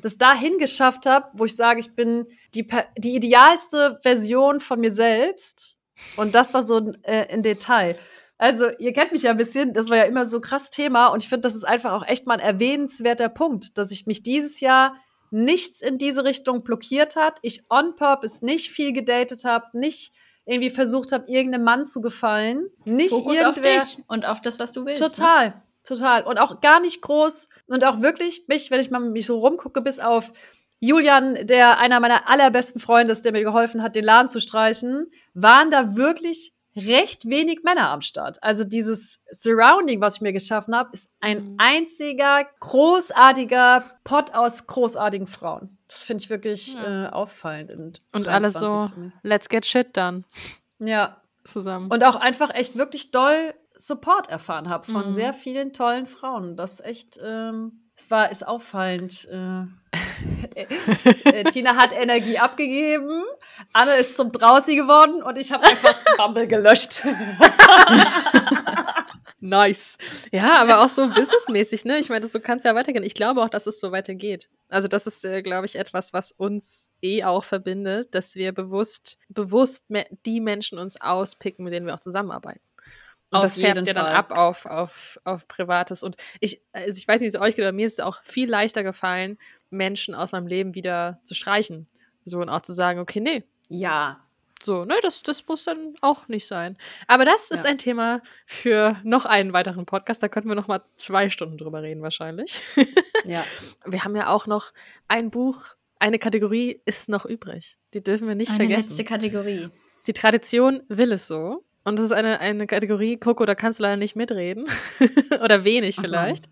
das dahin geschafft habe, wo ich sage, ich bin die, die idealste Version von mir selbst. Und das war so äh, in Detail. Also, ihr kennt mich ja ein bisschen, das war ja immer so krass Thema und ich finde, das ist einfach auch echt mal ein erwähnenswerter Punkt, dass ich mich dieses Jahr nichts in diese Richtung blockiert hat, ich on purpose nicht viel gedatet habe, nicht irgendwie versucht habe, irgendeinem Mann zu gefallen, nicht Fokus irgendwer auf dich und auf das, was du willst. Ne? Total. Ne? Total. Und auch gar nicht groß und auch wirklich mich, wenn ich mal mich so rumgucke, bis auf Julian, der einer meiner allerbesten Freunde ist, der mir geholfen hat, den Laden zu streichen, waren da wirklich recht wenig Männer am Start. Also dieses Surrounding, was ich mir geschaffen habe, ist ein mhm. einziger großartiger Pot aus großartigen Frauen. Das finde ich wirklich ja. äh, auffallend. Und alles so, let's get shit done. Ja. Zusammen. Und auch einfach echt wirklich doll Support erfahren habe von mhm. sehr vielen tollen Frauen. Das echt, ähm, es war, ist auffallend. Äh, äh, Tina hat Energie abgegeben, Anne ist zum Drausi geworden und ich habe einfach Bumble gelöscht. nice. Ja, aber auch so businessmäßig, ne? Ich meine, so kann es ja weitergehen. Ich glaube auch, dass es so weitergeht. Also das ist, äh, glaube ich, etwas, was uns eh auch verbindet, dass wir bewusst, bewusst die Menschen uns auspicken, mit denen wir auch zusammenarbeiten. Und auf das färbt ja dann ab auf, auf, auf Privates. Und ich, also ich weiß nicht, wie es euch geht, aber mir ist es auch viel leichter gefallen, Menschen aus meinem Leben wieder zu streichen. So und auch zu sagen, okay, nee. Ja. So, ne, das, das muss dann auch nicht sein. Aber das ist ja. ein Thema für noch einen weiteren Podcast. Da könnten wir noch mal zwei Stunden drüber reden, wahrscheinlich. ja. Wir haben ja auch noch ein Buch, eine Kategorie ist noch übrig. Die dürfen wir nicht eine vergessen. Letzte Kategorie. Die Tradition will es so. Und das ist eine, eine Kategorie, Coco, da kannst du leider nicht mitreden. Oder wenig vielleicht.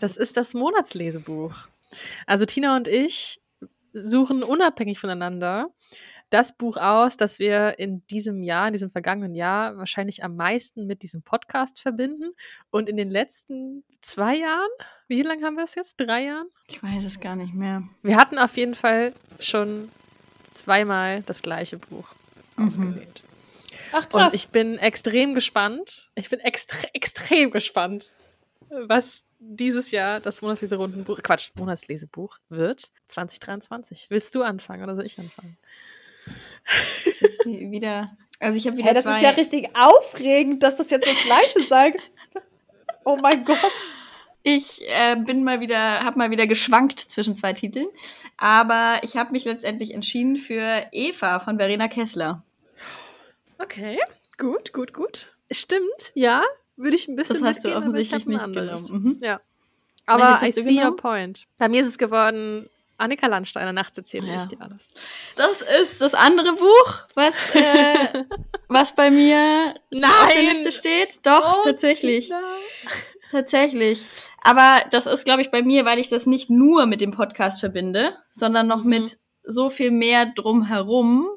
Das ist das Monatslesebuch. Also Tina und ich suchen unabhängig voneinander das Buch aus, das wir in diesem Jahr, in diesem vergangenen Jahr wahrscheinlich am meisten mit diesem Podcast verbinden. Und in den letzten zwei Jahren, wie lange haben wir es jetzt? Drei Jahren? Ich weiß es gar nicht mehr. Wir hatten auf jeden Fall schon zweimal das gleiche Buch mhm. ausgewählt. Ach, krass. Und ich bin extrem gespannt. Ich bin extre extrem gespannt, was dieses Jahr das Monatsleserundenbuch, Quatsch, Monatslesebuch wird 2023. Willst du anfangen oder soll ich anfangen? Das ist jetzt wieder. Also ich habe wieder. Hey, das zwei... ist ja richtig aufregend, dass das jetzt das Gleiche sagt. Oh mein Gott. Ich äh, bin mal wieder, habe mal wieder geschwankt zwischen zwei Titeln, aber ich habe mich letztendlich entschieden für Eva von Verena Kessler. Okay, gut, gut, gut. Stimmt, ja. Würde ich ein bisschen Das hast du offensichtlich nicht anderes. genommen. Mhm. Ja. Aber I see your point. Bei mir ist es geworden, Annika Landsteiner, nachts erzähle Ja. ich dir alles. Das ist das andere Buch, was, äh, was bei mir auf der Liste steht. Doch, tatsächlich. Tatsächlich. Aber das ist, glaube ich, bei mir, weil ich das nicht nur mit dem Podcast verbinde, sondern noch Mhm. mit so viel mehr drumherum.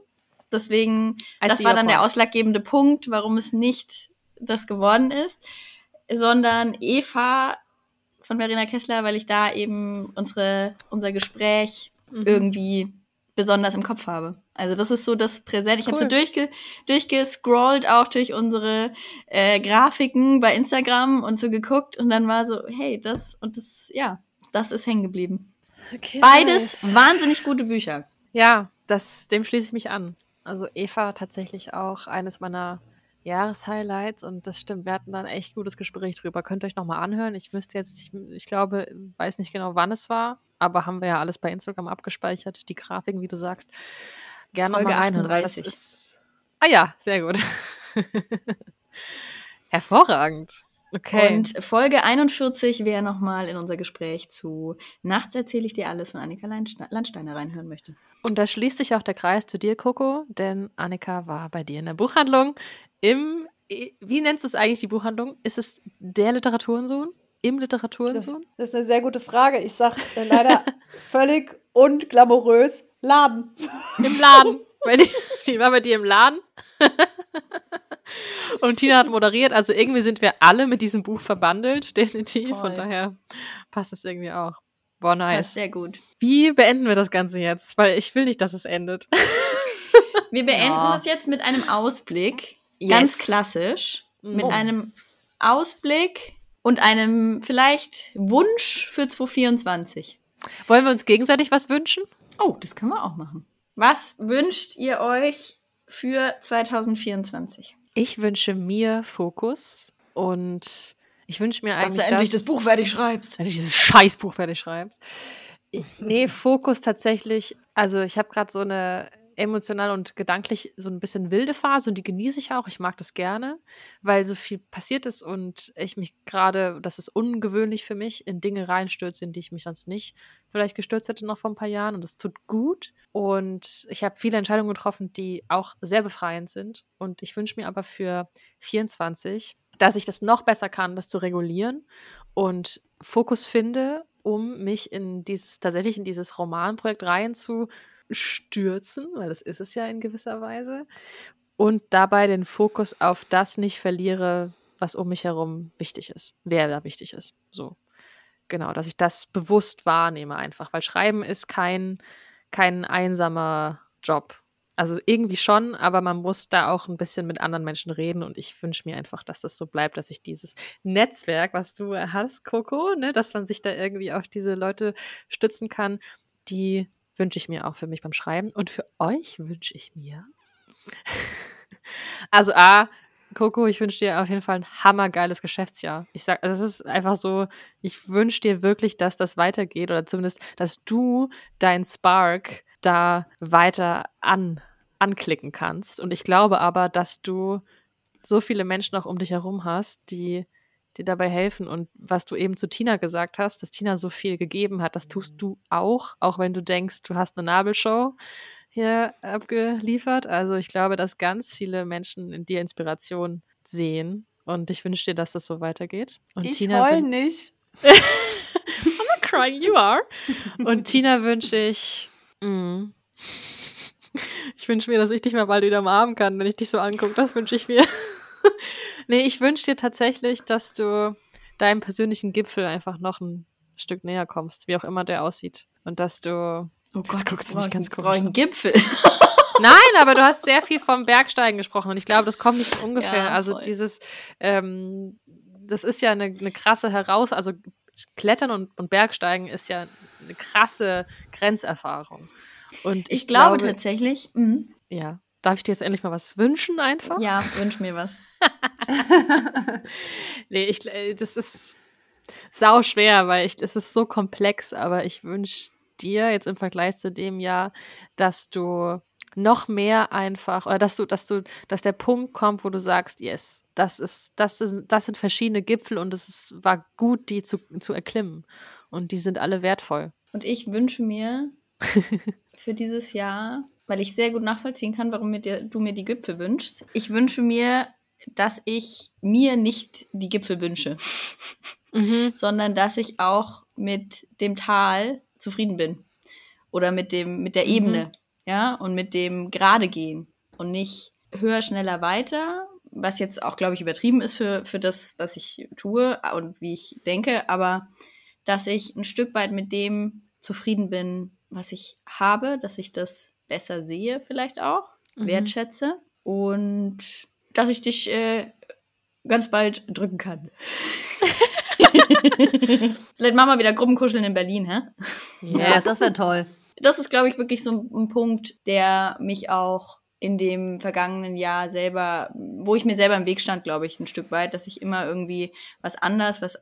Deswegen, I das war dann der point. ausschlaggebende Punkt, warum es nicht das geworden ist, sondern Eva von Verena Kessler, weil ich da eben unsere, unser Gespräch Mhm. irgendwie besonders im Kopf habe. Also das ist so das Präsent. Ich habe so Cool. durchge durchgescrollt auch durch unsere äh, Grafiken bei Instagram und so geguckt und dann war so, hey, das und das, ja, das ist hängen geblieben. Okay, Beides nice. wahnsinnig gute Bücher. Ja, das, dem schließe ich mich an. Also Eva tatsächlich auch eines meiner Jahreshighlights und das stimmt, wir hatten dann echt gutes Gespräch drüber. Könnt ihr euch nochmal anhören. Ich müsste jetzt, ich, ich glaube, weiß nicht genau, wann es war, aber haben wir ja alles bei Instagram abgespeichert, die Grafiken, wie du sagst. Gerne Folge nochmal reinhören, weil das 38. ist. Ah ja, sehr gut. Hervorragend. Okay. Und Folge 41, wer nochmal in unser Gespräch zu Nachts erzähle ich dir alles von Annika Landste- Landsteiner reinhören möchte. Und da schließt sich auch der Kreis zu dir, Coco, denn Annika war bei dir in der Buchhandlung im, wie nennst du es eigentlich, die Buchhandlung? Ist es der Literaturensohn? Im Literaturensohn? Das ist eine sehr gute Frage. Ich sag äh, leider völlig unglamourös Laden. Im Laden. Dir, die war bei dir im Laden. Und Tina hat moderiert, also irgendwie sind wir alle mit diesem Buch verbandelt, definitiv. Voll. Von daher passt es irgendwie auch. Boah, Das nice. ist sehr gut. Wie beenden wir das Ganze jetzt? Weil ich will nicht, dass es endet. Wir beenden Ja. das jetzt mit einem Ausblick. Ganz Yes. klassisch. Mit Oh. einem Ausblick und einem vielleicht Wunsch für 2024. Wollen wir uns gegenseitig was wünschen? Oh, das können wir auch machen. Was wünscht ihr euch für 2024? Ich wünsche mir Fokus und ich wünsche mir Dass eigentlich, du endlich dass, das Buch fertig schreibst. wenn du dieses Scheißbuch fertig schreibst. Ich, nee, Fokus tatsächlich. Also ich habe gerade so eine emotional und gedanklich so ein bisschen wilde Phase und die genieße ich auch. Ich mag das gerne, weil so viel passiert ist und ich mich gerade, das ist ungewöhnlich für mich, in Dinge reinstürze, in die ich mich sonst nicht vielleicht gestürzt hätte noch vor ein paar Jahren und das tut gut. Und ich habe viele Entscheidungen getroffen, die auch sehr befreiend sind. Und ich wünsche mir aber für 24, dass ich das noch besser kann, das zu regulieren und Fokus finde, um mich in dieses, tatsächlich in dieses Romanprojekt reinzustürzen, weil das ist es ja in gewisser Weise. Und dabei den Fokus auf das nicht verliere, was um mich herum wichtig ist, wer da wichtig ist. So. Genau, dass ich das bewusst wahrnehme einfach, weil Schreiben ist kein, kein einsamer Job. Also irgendwie schon, aber man muss da auch ein bisschen mit anderen Menschen reden und ich wünsche mir einfach, dass das so bleibt, dass ich dieses Netzwerk, was du hast, Coco, ne, dass man sich da irgendwie auf diese Leute stützen kann, die wünsche ich mir auch für mich beim Schreiben und für euch wünsche ich mir. also A, Coco, ich wünsche dir auf jeden Fall ein hammergeiles Geschäftsjahr. Ich sag, also es ist einfach so, ich wünsche dir wirklich, dass das weitergeht oder zumindest, dass du dein Spark da weiter an, anklicken kannst. Und ich glaube aber, dass du so viele Menschen auch um dich herum hast, die dir dabei helfen. Und was du eben zu Tina gesagt hast, dass Tina so viel gegeben hat, das tust du auch, auch wenn du denkst, du hast eine Nabelshow hier abgeliefert. Also ich glaube, dass ganz viele Menschen in dir Inspiration sehen. Und ich wünsche dir, dass das so weitergeht. Und ich Tina heul nicht. I'm not crying, you are. Und Tina wünsche ich. mm, ich wünsche mir, dass ich dich mal bald wieder umarmen kann, wenn ich dich so angucke. Das wünsche ich mir. nee, ich wünsche dir tatsächlich, dass du deinem persönlichen Gipfel einfach noch ein Stück näher kommst, wie auch immer der aussieht. Und dass du. Oh Jetzt guckt sie mich ganz komisch einen. Gipfel. Nein, aber du hast sehr viel vom Bergsteigen gesprochen und ich glaube, das kommt nicht ungefähr. Ja, also dieses, ähm, das ist ja eine, eine krasse Heraus, also Klettern und, und Bergsteigen ist ja eine krasse Grenzerfahrung. Und Ich, glaube, tatsächlich. mhm. ja. Darf ich dir jetzt endlich mal was wünschen einfach? Ja, wünsch mir was. Nee, ich, äh, das ist sau schwer, weil ich, es ist so komplex, aber ich wünsche dir jetzt im Vergleich zu dem Jahr, dass du noch mehr einfach, oder dass du, dass du, dass der Punkt kommt, wo du sagst, yes, das ist, das ist, das sind verschiedene Gipfel und es ist, war gut, die zu, zu erklimmen. Und die sind alle wertvoll. Und ich wünsche mir für dieses Jahr, weil ich sehr gut nachvollziehen kann, warum mir dir, du mir die Gipfel wünschst. Ich wünsche mir, dass ich mir nicht die Gipfel wünsche, Mhm. sondern dass ich auch mit dem Tal zufrieden bin. Oder mit dem, mit der Mhm. Ebene, ja, und mit dem gerade gehen und nicht höher, schneller, weiter, was jetzt auch, glaube ich, übertrieben ist für, für das, was ich tue und wie ich denke, aber dass ich ein Stück weit mit dem zufrieden bin, was ich habe, dass ich das besser sehe, vielleicht auch, Mhm. wertschätze und dass ich dich äh, ganz bald drücken kann. vielleicht machen wir wieder Gruppenkuscheln in Berlin, hä? Ja, Yes. das wäre toll. das ist, glaube ich, wirklich so ein Punkt, der mich auch in dem vergangenen Jahr selber, wo ich mir selber im Weg stand, glaube ich, ein Stück weit, dass ich immer irgendwie was anders, was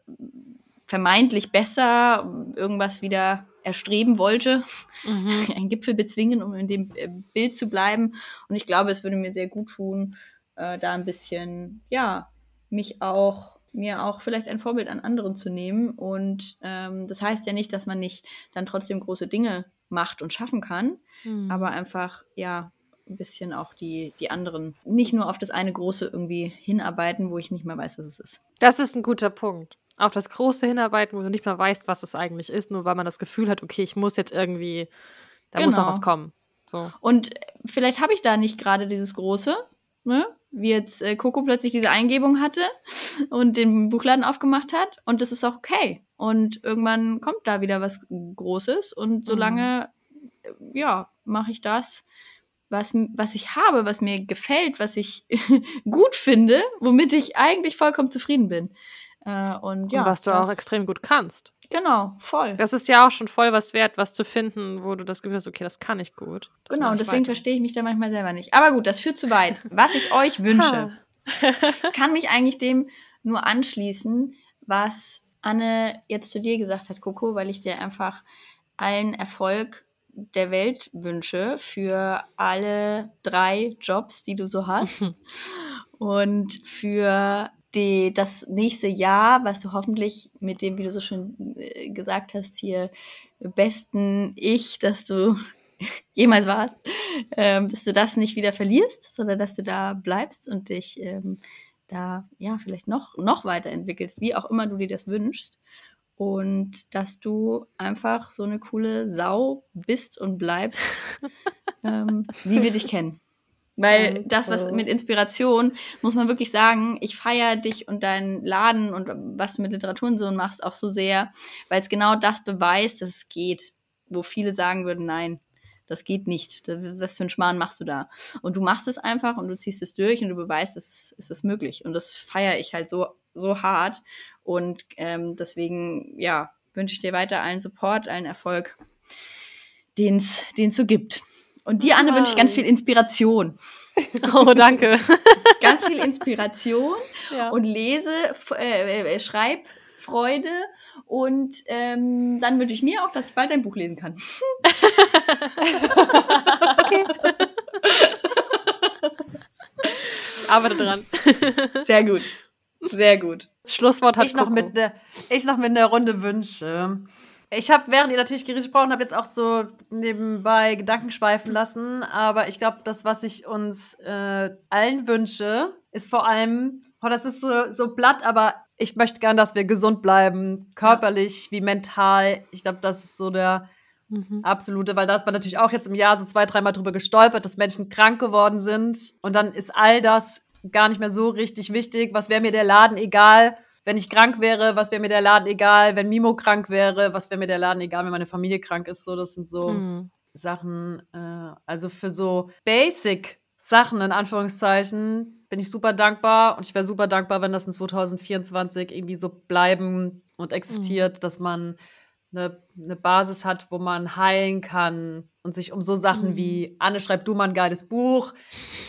vermeintlich besser, irgendwas wieder erstreben wollte, Mhm. einen Gipfel bezwingen, um in dem äh, Bild zu bleiben. Und ich glaube, es würde mir sehr gut tun, äh, da ein bisschen, ja, mich auch, mir auch vielleicht ein Vorbild an anderen zu nehmen. Und ähm, das heißt ja nicht, dass man nicht dann trotzdem große Dinge macht und schaffen kann, Mhm. aber einfach, ja, ein bisschen auch die, die anderen, nicht nur auf das eine Große irgendwie hinarbeiten, wo ich nicht mehr weiß, was es ist. Das ist ein guter Punkt. Auch das große Hinarbeiten, wo du nicht mehr weißt, was es eigentlich ist, nur weil man das Gefühl hat, okay, ich muss jetzt irgendwie, da muss noch Genau. was kommen. So. Und vielleicht habe ich da nicht gerade dieses Große, ne? Wie jetzt äh, Coco plötzlich diese Eingebung hatte und den Buchladen aufgemacht hat. Und das ist auch okay. Und irgendwann kommt da wieder was Großes. Und solange, äh, ja, mache ich das, was, was ich habe, was mir gefällt, was ich gut finde, womit ich eigentlich vollkommen zufrieden bin. Äh, und ja, und was du auch das- extrem gut kannst. Genau, voll. Das ist ja auch schon voll was wert, was zu finden, wo du das Gefühl hast, okay, das kann ich gut. Das Genau, und deswegen weiter. verstehe ich mich da manchmal selber nicht. Aber gut, das führt zu weit. Was ich euch wünsche. Ich kann mich eigentlich dem nur anschließen, was Anne jetzt zu dir gesagt hat, Coco, weil ich dir einfach allen Erfolg der Welt wünsche für alle drei Jobs, die du so hast. Und für die, das nächste Jahr, was du hoffentlich mit dem, wie du so schön äh, gesagt hast, hier besten Ich, dass du jemals warst, ähm, dass du das nicht wieder verlierst, sondern dass du da bleibst und dich ähm, da ja vielleicht noch, noch weiterentwickelst, wie auch immer du dir das wünschst. Und dass du einfach so eine coole Sau bist und bleibst, ähm, wie wir dich kennen. Weil das, was mit Inspiration, muss man wirklich sagen, ich feiere dich und deinen Laden und was du mit Literatur und so machst auch so sehr, weil es genau das beweist, dass es geht. Wo viele sagen würden, nein, das geht nicht. Was für ein Schmarrn machst du da? Und du machst es einfach und du ziehst es durch und du beweist, es ist, es ist möglich. Und das feiere ich halt so, so hart. Und ähm, deswegen, ja, wünsche ich dir weiter allen Support, allen Erfolg, den es so gibt. Und dir, Anne, wünsche ich ganz viel Inspiration. Oh, danke. Ganz viel Inspiration ja. und Lese, f- äh, äh, Schreibfreude. Und ähm, dann wünsche ich mir auch, dass ich bald ein Buch lesen kann. Arbeite dran. Sehr gut. Sehr gut. Schlusswort hat ich noch, Coco. mit ne, ich noch mit einer Runde Wünsche. Ich habe, während ihr natürlich gesprochen habt, jetzt auch so nebenbei Gedanken schweifen lassen. Aber ich glaube, das, was ich uns äh, allen wünsche, ist vor allem, oh, das ist so, so blatt, aber ich möchte gern, dass wir gesund bleiben, körperlich wie mental. Ich glaube, das ist so der Mhm. absolute, weil da ist man natürlich auch jetzt im Jahr so zwei, dreimal drüber gestolpert, dass Menschen krank geworden sind. Und dann ist all das gar nicht mehr so richtig wichtig. Was wäre mir der Laden egal, wenn ich krank wäre? Was wäre mir der Laden egal, wenn Mimo krank wäre? Was wäre mir der Laden egal, wenn meine Familie krank ist? So, das sind so Mhm. Sachen, äh, also für so basic Sachen in Anführungszeichen bin ich super dankbar und ich wäre super dankbar, wenn das in 2024 irgendwie so bleiben und existiert, dass man eine, eine Basis hat, wo man heilen kann und sich um so Sachen Mhm. wie Anne schreibt du mal ein geiles Buch,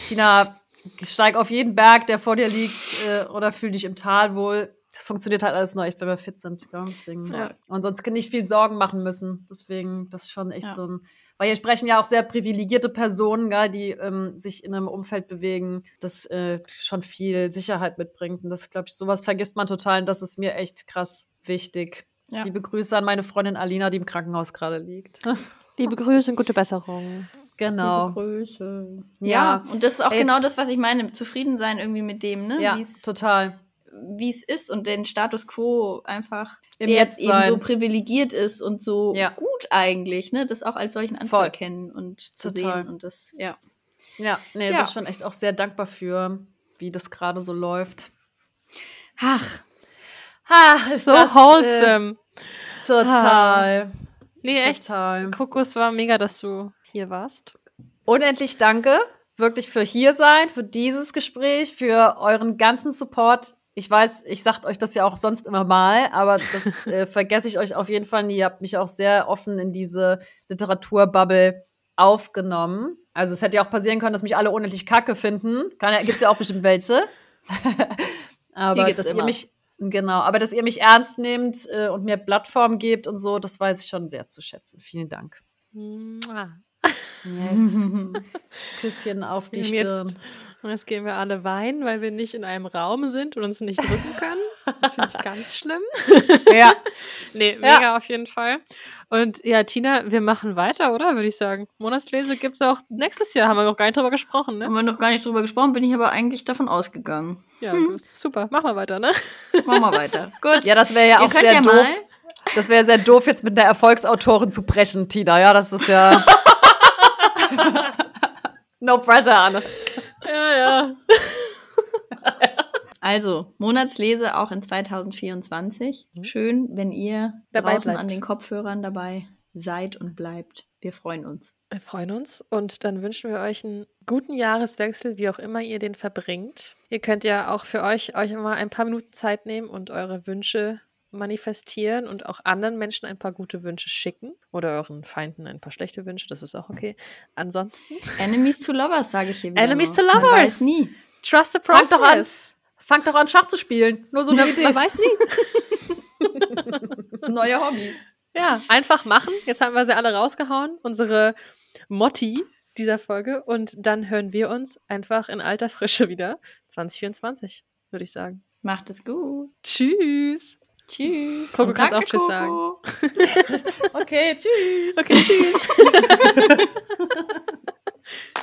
Tina steig auf jeden Berg, der vor dir liegt äh, oder fühl dich im Tal wohl. Das funktioniert halt alles nur echt, wenn wir fit sind. Ja, deswegen. Ja. Und sonst nicht viel Sorgen machen müssen. Deswegen, das ist schon echt Ja. so ein. Weil hier sprechen ja auch sehr privilegierte Personen, gell, die ähm, sich in einem Umfeld bewegen, das äh, schon viel Sicherheit mitbringt. Und das, glaube ich, sowas vergisst man total. Und das ist mir echt krass wichtig. Ja. Liebe Grüße an meine Freundin Alina, die im Krankenhaus gerade liegt. Liebe Grüße und gute Besserung. genau. Größe. Ja. Ja. und das ist auch Ey. genau das, was ich meine. Zufrieden sein irgendwie mit dem, ne? Ja, Wie's- total. Wie es ist und den Status quo einfach, Im der jetzt eben so privilegiert ist und so Ja. gut eigentlich, ne? Das auch als solchen Voll. anzuerkennen und zu Total. sehen und das, ja. Ja, nee, Ja. bin schon echt auch sehr dankbar für, wie das gerade so läuft. Ach, Ah, So wholesome. total. nee, echt. Total. Kokos war mega, dass du hier warst. Unendlich danke, wirklich für hier sein, für dieses Gespräch, für euren ganzen Support. Ich weiß, ich sagt euch das ja auch sonst immer mal, aber das äh, vergesse ich euch auf jeden Fall nie. Ihr habt mich auch sehr offen in diese Literaturbubble aufgenommen. Also es hätte ja auch passieren können, dass mich alle unendlich kacke finden. Ja- gibt's ja auch bestimmt welche. aber dass ihr immer. mich genau, aber dass ihr mich ernst nehmt äh, und mir Plattform gebt und so, das weiß ich schon sehr zu schätzen. Vielen Dank. Yes. Küsschen auf die Stirn. jetzt, und jetzt gehen wir alle weinen, weil wir nicht in einem Raum sind und uns nicht drücken können. Das finde ich ganz schlimm. Ja. Nee, Ja. mega auf jeden Fall. Und ja, Tina, wir machen weiter, oder? Würde ich sagen. Monatslese gibt es auch nächstes Jahr, haben wir noch gar nicht drüber gesprochen, ne? haben wir noch gar nicht drüber gesprochen, bin ich aber eigentlich davon ausgegangen. Ja, super. Machen wir weiter, ne? Machen wir weiter. Gut. Ja, das wäre ja Ihr auch sehr ja doof. mal- Das wäre sehr doof, jetzt mit einer Erfolgsautorin zu brechen, Tina. Ja, das ist ja. no pressure, Anne. Ja, ja. Also, Monatslese auch in 2024. Schön, wenn ihr Dabei draußen bleibt. an den Kopfhörern dabei seid und bleibt. Wir freuen uns. Wir freuen uns und dann wünschen wir euch einen guten Jahreswechsel, wie auch immer ihr den verbringt. Ihr könnt ja auch für euch euch immer ein paar Minuten Zeit nehmen und eure Wünsche manifestieren und auch anderen Menschen ein paar gute Wünsche schicken oder euren Feinden ein paar schlechte Wünsche, das ist auch okay. Ansonsten, Enemies to Lovers, sage ich hier wieder. Enemies noch. to Man Lovers. weiß nie. trust the Fangt doch an. process. Fangt doch an, Schach zu spielen. Nur so eine Idee. Man weiß nie. Neue Hobbys. Ja, einfach machen. Jetzt haben wir sie alle rausgehauen. Unsere Motti dieser Folge. Und dann hören wir uns einfach in alter Frische wieder. 2024, würde ich sagen. Macht es gut. Tschüss. Tschüss. Coco kannst auch Tschüss sagen. okay, tschüss. Okay, tschüss.